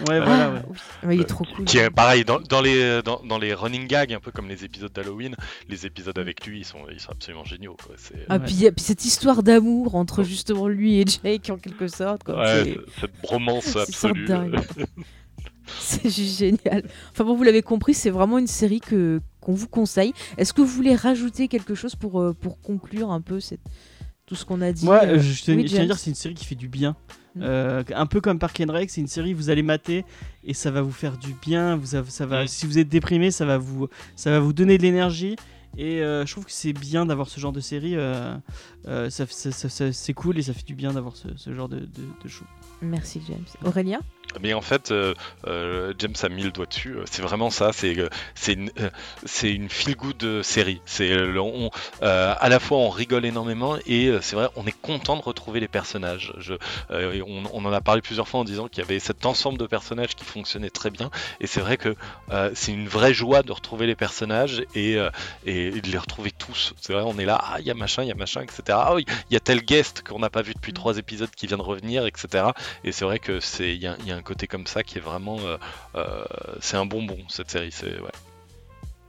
Ouais, voilà, Ah, ouais. oui. Ouais, il est trop cool. qui est pareil dans, dans les dans, dans les running gags, un peu comme les épisodes d'Halloween. Les épisodes avec lui, ils sont ils sont absolument géniaux. Quoi. C'est, Ah, Ouais. puis, cette histoire d'amour entre justement lui et Jake, en quelque sorte. quoi. ouais, cette bromance absolue. <laughs> C'est juste génial. Enfin bon, vous l'avez compris, c'est vraiment une série que qu'on vous conseille. Est-ce que vous voulez rajouter quelque chose pour, euh, pour conclure un peu cette... tout ce qu'on a dit Moi, euh, je tiens oui, je tiens à dire, c'est une série qui fait du bien. Mm. Euh, un peu comme Park and Rec, c'est une série vous allez mater et ça va vous faire du bien. Vous ça va, Mm. si vous êtes déprimé, ça va vous, ça va vous donner de l'énergie. Et euh, je trouve que c'est bien d'avoir ce genre de série. euh, euh, ça, ça- ça- ça- c'est cool et ça fait du bien d'avoir ce, ce genre de, de, de show. Merci James. Aurélien Mais en fait, euh, euh, James a mis le doigt dessus. euh, C'est vraiment ça. C'est c'est une, une feel good série. C'est on- euh, à la fois on rigole énormément et c'est vrai on est content de retrouver les personnages. Je, on, on en a parlé plusieurs fois en disant qu'il y avait cet ensemble de personnages qui fonctionnait très bien. Et c'est vrai que c'est une vraie joie de retrouver les personnages et, et de les retrouver tous. C'est vrai, on est là, ah il y a machin, il y a machin, etc. Ah oui, il y a tel guest qu'on n'a pas vu depuis trois épisodes qui vient de revenir, etc. Et c'est vrai que c'est il y, a- un côté comme ça qui est vraiment euh, euh, c'est un bonbon cette série. C'est ouais.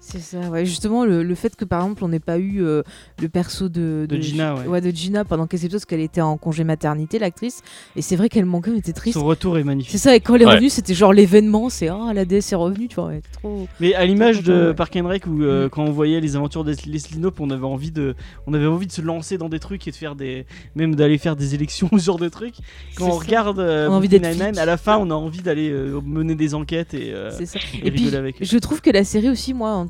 C'est ça, ouais. Justement, le, le fait que par exemple on n'ait pas eu euh, le perso de, De Gina, ouais. de Gina pendant quelques épisodes parce qu'elle était en congé maternité, l'actrice. Et c'est vrai qu'elle manquait, on était triste. Son retour est C'est magnifique. ça, et quand elle est Ouais. revenue, c'était genre l'événement, c'est oh la DS est revenue, tu vois, ouais, trop. Mais à l'image de ouais. Park and Rec où euh, Mm. quand on voyait les aventures de Leslie Knope, on avait envie de, on avait envie de se lancer dans des trucs et de faire des, même d'aller faire des élections, <laughs> ce genre de trucs. Quand C'est on ça. regarde euh, On a envie d'être à la fin, on a envie d'aller euh, mener des enquêtes et, euh, C'est ça. et Et puis, rigoler avec eux. je trouve que la série aussi, moi, en-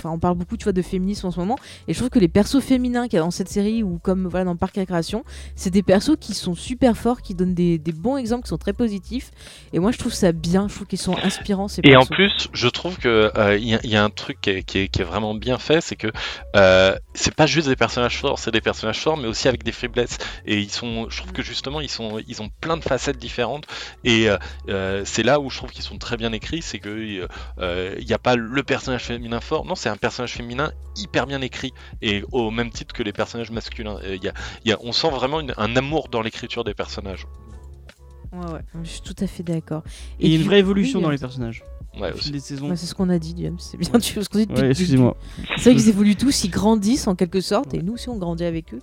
enfin, on parle beaucoup, tu vois, de féminisme en ce moment, et je trouve que les persos féminins qu'il y a dans cette série ou comme voilà dans Parc Récréation, c'est des persos qui sont super forts, qui donnent des, des bons exemples, qui sont très positifs. Et moi, je trouve ça bien. Je trouve qu'ils sont inspirants ces Et en plus, je trouve que euh, il y, a- il y a un truc qui est, qui est- qui est vraiment bien fait, c'est que euh, c'est pas juste des personnages forts, c'est des personnages forts, mais aussi avec des faiblesses. Et ils sont, je trouve que justement, ils sont, ils ont plein de facettes différentes. Et euh, euh, c'est là où je trouve qu'ils sont très bien écrits, c'est que euh, il n'y a pas le personnage féminin fort, non, c'est un personnage féminin hyper bien écrit, et au même titre que les personnages masculins. Euh, il y a- il y a- on sent vraiment une- un amour dans l'écriture des personnages. Ouais, ouais, je suis tout à fait d'accord. Et une vraie évolution oui, dans les personnages. Ouais, Au aussi. fil des saisons. ouais, c'est ce qu'on a dit, James. C'est bien, tu vois ce qu'on dit depuis Ouais, excusez-moi. C'est vrai qu'ils évoluent tous, ils grandissent en quelque sorte, et nous aussi on grandit avec eux.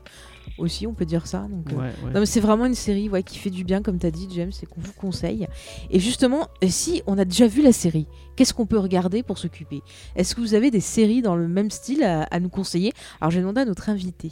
Aussi, on peut dire ça. Donc, euh, Ouais. Non mais c'est vraiment une série ouais, qui fait du bien comme tu as dit James et qu'on vous conseille. Et justement, si on a déjà vu la série, qu'est-ce qu'on peut regarder pour s'occuper? Est-ce que vous avez des séries dans le même style à, à nous conseiller? Alors j'ai demandé à notre invité.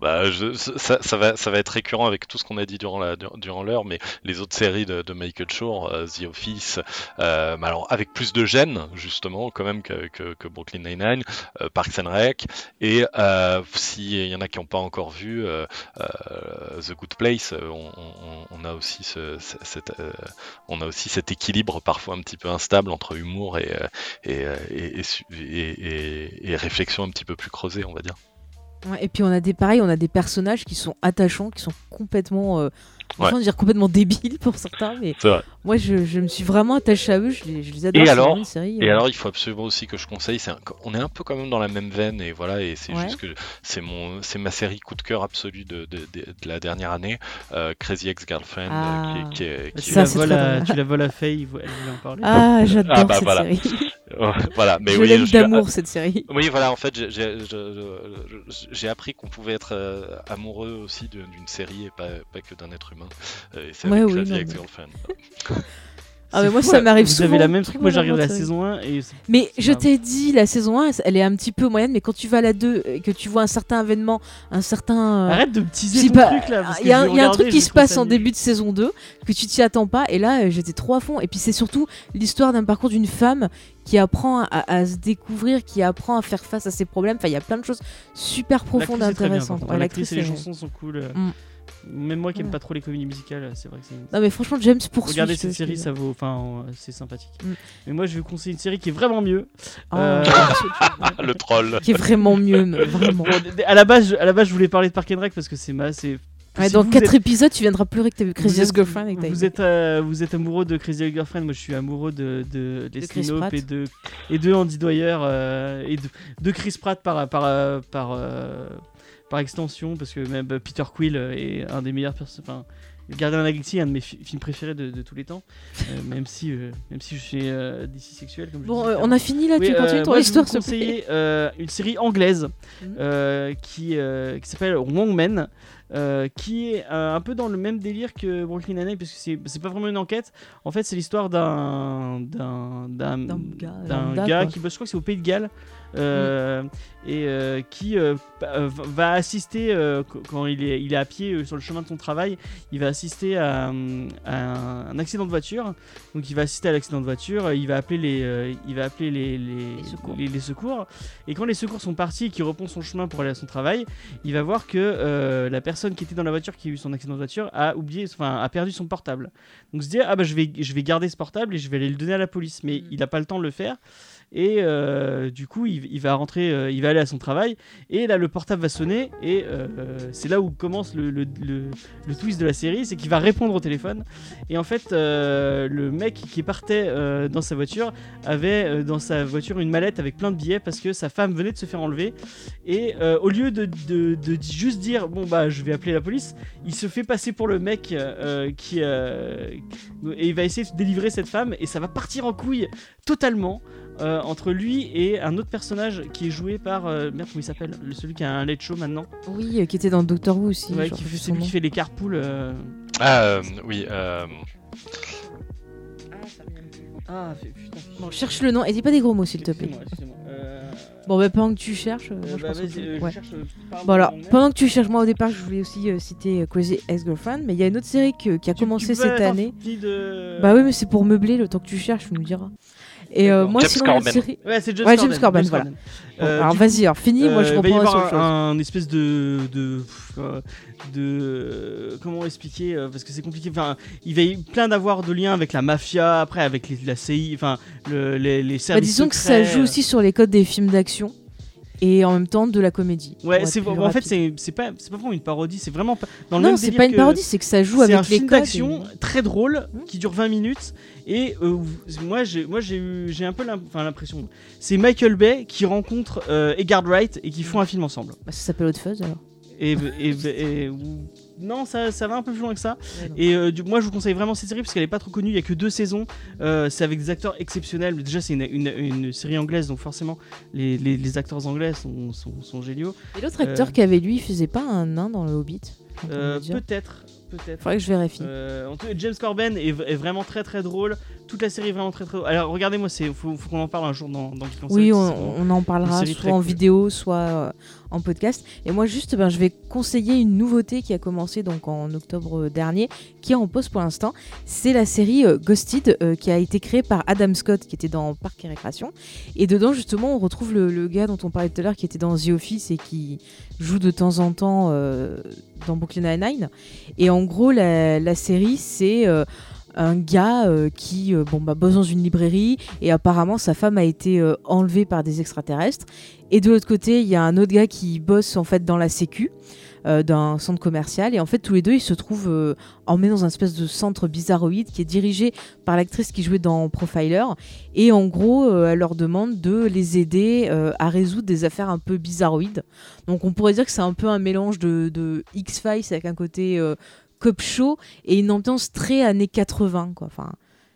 Bah, je- ça, ça va, ça va être récurrent avec tout ce qu'on a dit durant durant l'heure, mais les autres séries de, de Michael Shore, euh, The Office, euh, mais alors avec plus de gènes justement, quand même que, que, que Brooklyn Nine-Nine, euh, Parks and Rec, et euh, s'il y en a qui n'ont pas encore vu euh, euh, The Good Place, on, on- on a aussi ce, ce- cette, on a aussi cet équilibre parfois un petit peu instable entre humour et, et, et- et- et réflexion un petit peu plus creusée, on va dire. Ouais, et puis on a des pareils, on a des personnages qui sont attachants, qui sont complètement, euh, Ouais. dire complètement débiles pour certains, mais C'est vrai. Moi je, je me suis vraiment attachée à eux, je les, je les adore. Et alors vraiment une série, Et euh, alors, il faut absolument aussi que je conseille. un- on est un peu quand même dans la même veine, et voilà. Et c'est Ouais. juste que c'est mon, c'est ma série coup de cœur absolue de, de, de- de la dernière année, euh, Crazy Ex-Girlfriend, euh, Ah. qui, est- qui est- qui Tu est- Ça, la c'est voles très à- drôle. tu la voles à Faye, elle voulait en parler. Ah, j'adore Ah, bah, cette voilà. série. <laughs> voilà. Mais je oui, l'aime je suis- d'amour cette série. Oui, voilà, en fait, j'ai- appris qu'on pouvait être euh, amoureux aussi d'une série et pas, pas que d'un être humain. Euh, et c'est Ouais, oui, Crazy Ex-Girlfriend. Ah, mais moi, fou, ça m'arrive Vous souvent. avez la même truc. Moi, j'arrive à la saison 1 et c'est- Mais je t'ai dit, la saison 1, elle est un petit peu moyenne, mais quand tu vas à la 2 et que tu vois un certain événement, un certain. euh, Arrête de teaser ton pas- truc là. Il y a, un- il y a un regardais, truc qui se passe en début de saison 2 que tu t'y attends pas, et là euh, j'étais trop à fond. Et puis c'est surtout l'histoire d'un parcours d'une femme qui apprend à, à se découvrir, qui apprend à faire face à ses problèmes. Enfin, il y a plein de choses super profondes et intéressantes. Ouais. L'actrice et les chansons sont cool. euh. Mm. Même moi qui aime Ouais. pas trop les comédies musicales, c'est vrai que c'est. Non, mais franchement, James poursuit. Regardez ce cette série, ça vaut. Enfin, euh, c'est sympathique. Mm. Mais moi, je vais vous conseiller une série qui est vraiment mieux. Oh, Euh, <laughs> Le troll. qui est vraiment mieux, mais <laughs> vraiment. À la base, je, à la base, je voulais parler de Park and Rec parce que c'est ma, c'est. Ouais, si dans vous 4 êtes- épisodes, tu viendras pleurer que t'as vu Crazy vous êtes- Ex-Girlfriend et que t'as Vous êtes, euh, vous êtes amoureux de Crazy Ex-Girlfriend, moi je suis amoureux de, de, Leslie Chris Knope Pratt. et de, et de Andy Dwyer euh, et de, de Chris Pratt par, par, par, euh, par extension, parce que même euh, Peter Quill euh, est un des meilleurs personnages. Gardien de la Galaxie est un de mes fi- films préférés de, de tous les temps, euh, <laughs> même, si, euh, même si je suis euh, d'ici sexuel. Comme je Bon, disais on a fini là, Oui, tu continues ton moi, je histoire, vais vous conseiller une série anglaise Mhm. qui, qui s'appelle Wrong Men, qui est un peu dans le même délire que Brooklyn Nine-Nine, parce que c'est pas vraiment une enquête. En fait, c'est l'histoire d'un gars gars qui, bosse, je crois que c'est au Pays de Galles, euh, et euh, qui euh, va- assister qu- quand il est, il est à pied sur le chemin de son travail, il va assister à, à un, accident de voiture. Donc il va assister à l'accident de voiture, il va appeler les, il va appeler les, les, Les secours. les- les secours. Et quand les secours sont partis et qu'il reprend son chemin pour aller à son travail, il va voir que la personne qui était dans la voiture qui a eu son accident de voiture a oublié, enfin a perdu son portable. Donc il se dit ah bah je vais, je vais garder ce portable et je vais aller le donner à la police. Mais Mm. il n'a pas le temps de le faire. Et euh, du coup, il, va rentrer, euh, il va aller à son travail. Et là, le portable va sonner. Et euh, c'est là où commence le, twist de la série c'est qu'il va répondre au téléphone. Et en fait, le mec qui partait dans sa voiture avait dans sa voiture une mallette avec plein de billets parce que sa femme venait de se faire enlever. Et au lieu de, de- juste dire bon bah je vais appeler la police, il se fait passer pour le mec qui et il va essayer de délivrer cette femme et ça va partir en couille totalement. Euh, entre lui et un autre personnage qui est joué par euh, merde comment il s'appelle? Le- celui qui a un late show maintenant Oui, euh, qui était dans Doctor Who aussi. Ouais, qui retrouve fait- son c'est lui nom. qui fait les carpools euh, Ah, euh, oui. euh, ah putain Bon, cherche le nom et dis pas des gros mots s'il te plaît. Bon, bah pendant que tu cherches, moi, je bah, pense que euh, je ouais. cherche, Bon alors, pendant que tu cherches, moi au départ, je voulais aussi euh, citer Crazy Ex-Girlfriend, mais il y a une autre série que- qui a Tu- commencé tu cette année. de- Bah oui, mais c'est pour meubler le temps que tu cherches, tu nous diras. Et euh, moi, James sinon, Corbin. série. Ouais, c'est James Ouais, James. Corbin, voilà. Bon, Euh, alors vas-y, alors fini, moi je Euh, il va y avoir un, un espèce de de euh, euh, comment expliquer euh, parce que c'est compliqué enfin il va y plein d'avoir de liens avec la mafia après avec les- la CI enfin le- les, les Bah, services disons que ça joue aussi sur les codes des films d'action et en même temps de la comédie. ouais c'est en fait rapide. c'est c'est pas c'est pas vraiment une parodie c'est vraiment pas dans le Non, c'est pas une parodie, c'est que ça joue avec un les film d'action et- très drôle Hmm. qui dure 20 minutes et euh, moi j'ai moi j'ai eu j'ai un peu l'impression c'est Michael Bay qui rencontre euh, Edgar Wright et qui font un film ensemble Bah, ça s'appelle Hot Fuzz alors. et, et- non ça, ça va un peu plus loin que ça. Et euh, du- moi je vous conseille vraiment cette série parce qu'elle est pas trop connue. Il y a que deux saisons. Euh, c'est avec des acteurs exceptionnels. Mais déjà c'est une, une- une série anglaise donc forcément les, les- les acteurs anglais sont, sont, sont géniaux. Et l'autre acteur euh, qui avait lui, il faisait pas un nain dans le Hobbit? Euh, peut-être peut-être Faudrait que je vérifie. Euh, en tout cas, James Corbin est, est vraiment très très drôle. Toute la série est vraiment très très drôle. Alors regardez-moi, c'est faut, faut qu'on en parle un jour dans, dans Oui, on, en parlera soit en cool. vidéo, soit euh, en podcast. Et moi, juste, ben, je vais conseiller une nouveauté qui a commencé donc en octobre dernier, qui est en pause pour l'instant. C'est la série euh, Ghosted, qui a été créée par Adam Scott, qui était dans Parc et Récréation. Et dedans, justement, on retrouve le, le gars dont on parlait tout à l'heure, qui était dans The Office et qui joue de temps en temps euh, dans Brooklyn Nine-Nine. Et en gros, la, série, c'est euh, un gars euh, qui bah, bosse dans une librairie et apparemment sa femme a été enlevée par des extraterrestres. Et de l'autre côté, il y a un autre gars qui bosse en fait dans la sécu euh, d'un centre commercial. Et en fait, tous les deux, ils se trouvent euh, emmenés dans un espèce de centre bizarroïde qui est dirigé par l'actrice qui jouait dans Profiler. Et en gros, euh, elle leur demande de les aider euh, à résoudre des affaires un peu bizarroïdes. Donc on pourrait dire que c'est un peu un mélange de, de X-Files avec un côté euh, cop show et une ambiance très années 80. Quoi. Enfin,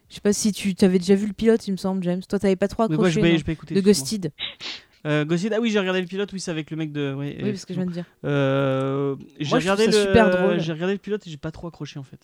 je sais pas si tu avais déjà vu le pilote, il me semble, James. Toi, t'avais pas trop Mais accroché moi, je vais, non je vais écouter. de. Ghosted. Euh, Ghosted, ah oui, j'ai regardé le pilote, oui, c'est avec le mec de. ouais, Oui, parce que je viens de dire. Euh, j'ai regardé le, super drôle. J'ai regardé le pilote et j'ai pas trop accroché en fait.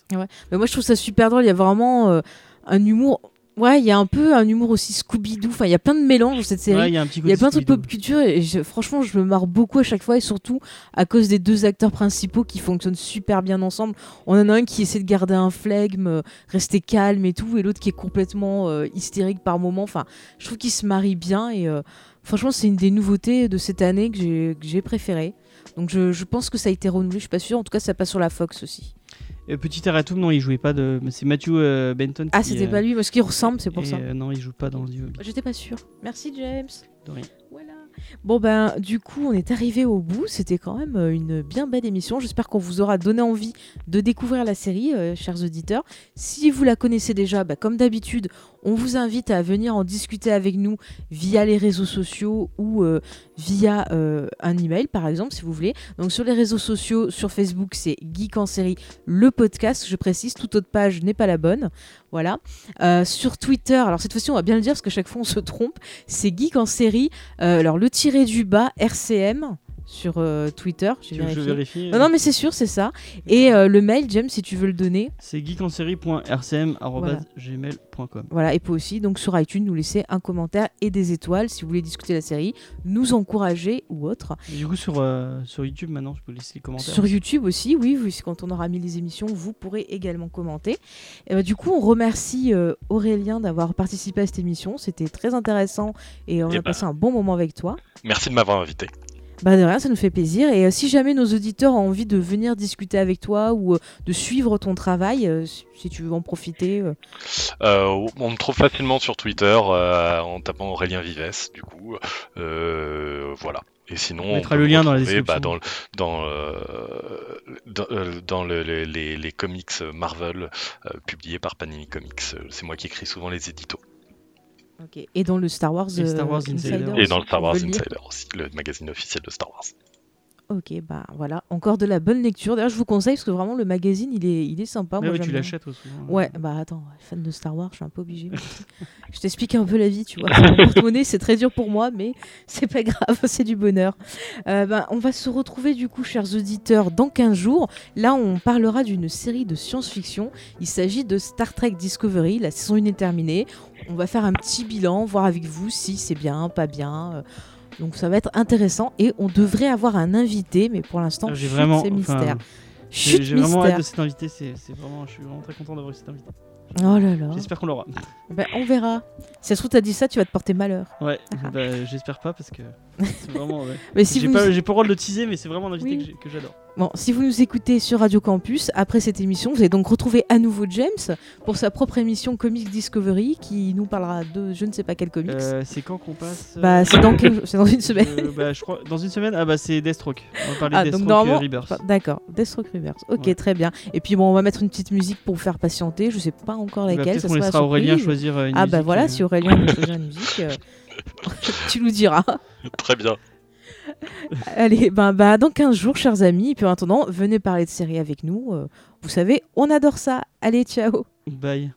Mais moi, je trouve ça super drôle. Il y a vraiment euh, un humour. Ouais, il y a un peu un humour aussi Scooby-Doo. Enfin, il y a plein de mélanges dans cette série. Ouais, il y a un petit Il y a plein de trucs pop culture et je- franchement, je me marre beaucoup à chaque fois et surtout à cause des deux acteurs principaux qui fonctionnent super bien ensemble. On en a un qui essaie de garder un flegme, euh, rester calme et tout, et l'autre qui est complètement euh, hystérique par moment. Enfin, je trouve qu'ils se marient bien et euh, franchement, c'est une des nouveautés de cette année que j'ai préférée. Donc je, je pense que ça a été renouvelé, je suis pas sûre. En tout cas, ça passe sur la Fox aussi. Euh, Petit Erratum, non, il jouait pas de. C'est Matthew euh, Benton. Ah, c'était euh, pas lui, parce qu'il ressemble, c'est pour et, ça. euh, non, il joue pas dans The Hobbit. J'étais pas sûre. Merci James. De rien. Voilà. Bon ben du coup on est arrivé au bout. C'était quand même euh, une bien belle émission. J'espère qu'on vous aura donné envie de découvrir la série, euh, chers auditeurs. Si vous la connaissez déjà, bah, comme d'habitude, on vous invite à venir en discuter avec nous via les réseaux sociaux ou euh, via euh, un email par exemple si vous voulez. Donc sur les réseaux sociaux, sur Facebook c'est Geek en série le podcast. Je précise, toute autre page n'est pas la bonne. Voilà. Euh, sur Twitter, alors cette fois-ci on va bien le dire parce que chaque fois on se trompe. C'est Geek en série. Alors le tiré du bas RCM sur euh, Twitter. J'ai Tu veux que je vérifie Non, non, mais c'est sûr, c'est ça. Et euh, le mail, James, si tu veux le donner. C'est geekenserie.rcm.gmail.com. Voilà, et peut aussi, donc sur iTunes, nous laisser un commentaire et des étoiles si vous voulez discuter la série, nous encourager ou autre. Et Du coup, sur, euh, sur YouTube, maintenant, je peux laisser les commentaires. Sur YouTube aussi, oui, quand on aura mis les émissions, vous pourrez également commenter. Et bah, du coup, on remercie euh, Aurélien d'avoir participé à cette émission. C'était très intéressant et on Eh a ben. passé un bon moment avec toi. Merci de m'avoir invité. Bah de rien, ça nous fait plaisir. Et euh, si jamais nos auditeurs ont envie de venir discuter avec toi ou euh, de suivre ton travail, euh, si- tu veux en profiter, euh, Euh, on me trouve facilement sur Twitter euh, en tapant Aurélien Vives, du coup. Euh, voilà. Et sinon, On mettra le lien dans la retrouver, description. bah, dans le- dans, euh, dans, euh, dans le- le- les, les comics Marvel euh, publiés par Panini Comics. C'est moi qui écris souvent les éditos. Ok. et dans le Star Wars, Et Star Wars Insider. Insider Et aussi, dans le Star Wars. Insider aussi, le magazine officiel de Star Wars. Ok, bah voilà, encore de la bonne lecture. D'ailleurs, je vous conseille parce que vraiment le magazine, il est, il est sympa. Ouais, Moi, j'aime tu l'achètes aussi. hein. Ouais, bah attends, fan de Star Wars, je suis un peu obligée. je t'explique un peu la vie, tu vois. Mon porte-monnaie, c'est très dur pour moi, mais c'est pas grave, <laughs> c'est du bonheur. Euh, ben, on va se retrouver du coup, chers auditeurs, dans 15 jours. Là, on parlera d'une série de science-fiction. Il s'agit de Star Trek Discovery. La saison 1 est terminée. On va faire un petit bilan, voir avec vous si c'est bien, pas bien. Euh, Donc ça va être intéressant et on devrait avoir un invité, mais pour l'instant, c'est mystère. J'ai vraiment hâte de cet invité. C'est vraiment, je suis vraiment très content d'avoir eu cet invité. Oh là là. J'espère qu'on l'aura. Ben, on verra. Si ça se trouve, t'as dit ça, tu vas te porter malheur. Ouais, Ah. bah, j'espère pas parce que vraiment. ouais. <laughs> Mais si J'ai vous, pas, j'ai pas le droit de le teaser, mais c'est vraiment un invité Oui. que j'adore. bon, si vous nous écoutez sur Radio Campus, après cette émission, vous allez donc retrouver à nouveau James pour sa propre émission Comics Discovery qui nous parlera de je ne sais pas quel comics. Euh, c'est quand qu'on passe euh, Bah, c'est dans, quel- c'est dans une <laughs> semaine. euh, bah, je crois dans une semaine. Ah bah c'est Deathstroke. On va parler Ah, de Deathstroke normalement- Rebirth. D'accord, Deathstroke Reverse. Ok, Ouais. très bien. Et puis bon, on va mettre une petite musique pour vous faire patienter. Je sais pas encore Bah, laquelle. Peut-être ça laissera Aurélien choisir une Ah bah musique, voilà, euh, si Aurélien veut choisir une musique, <laughs> <laughs> tu nous diras. Très bien. Allez, ben, bah, dans 15 jours, chers amis. Et puis en attendant, venez parler de série avec nous. euh, vous savez, on adore ça. Allez, ciao Bye.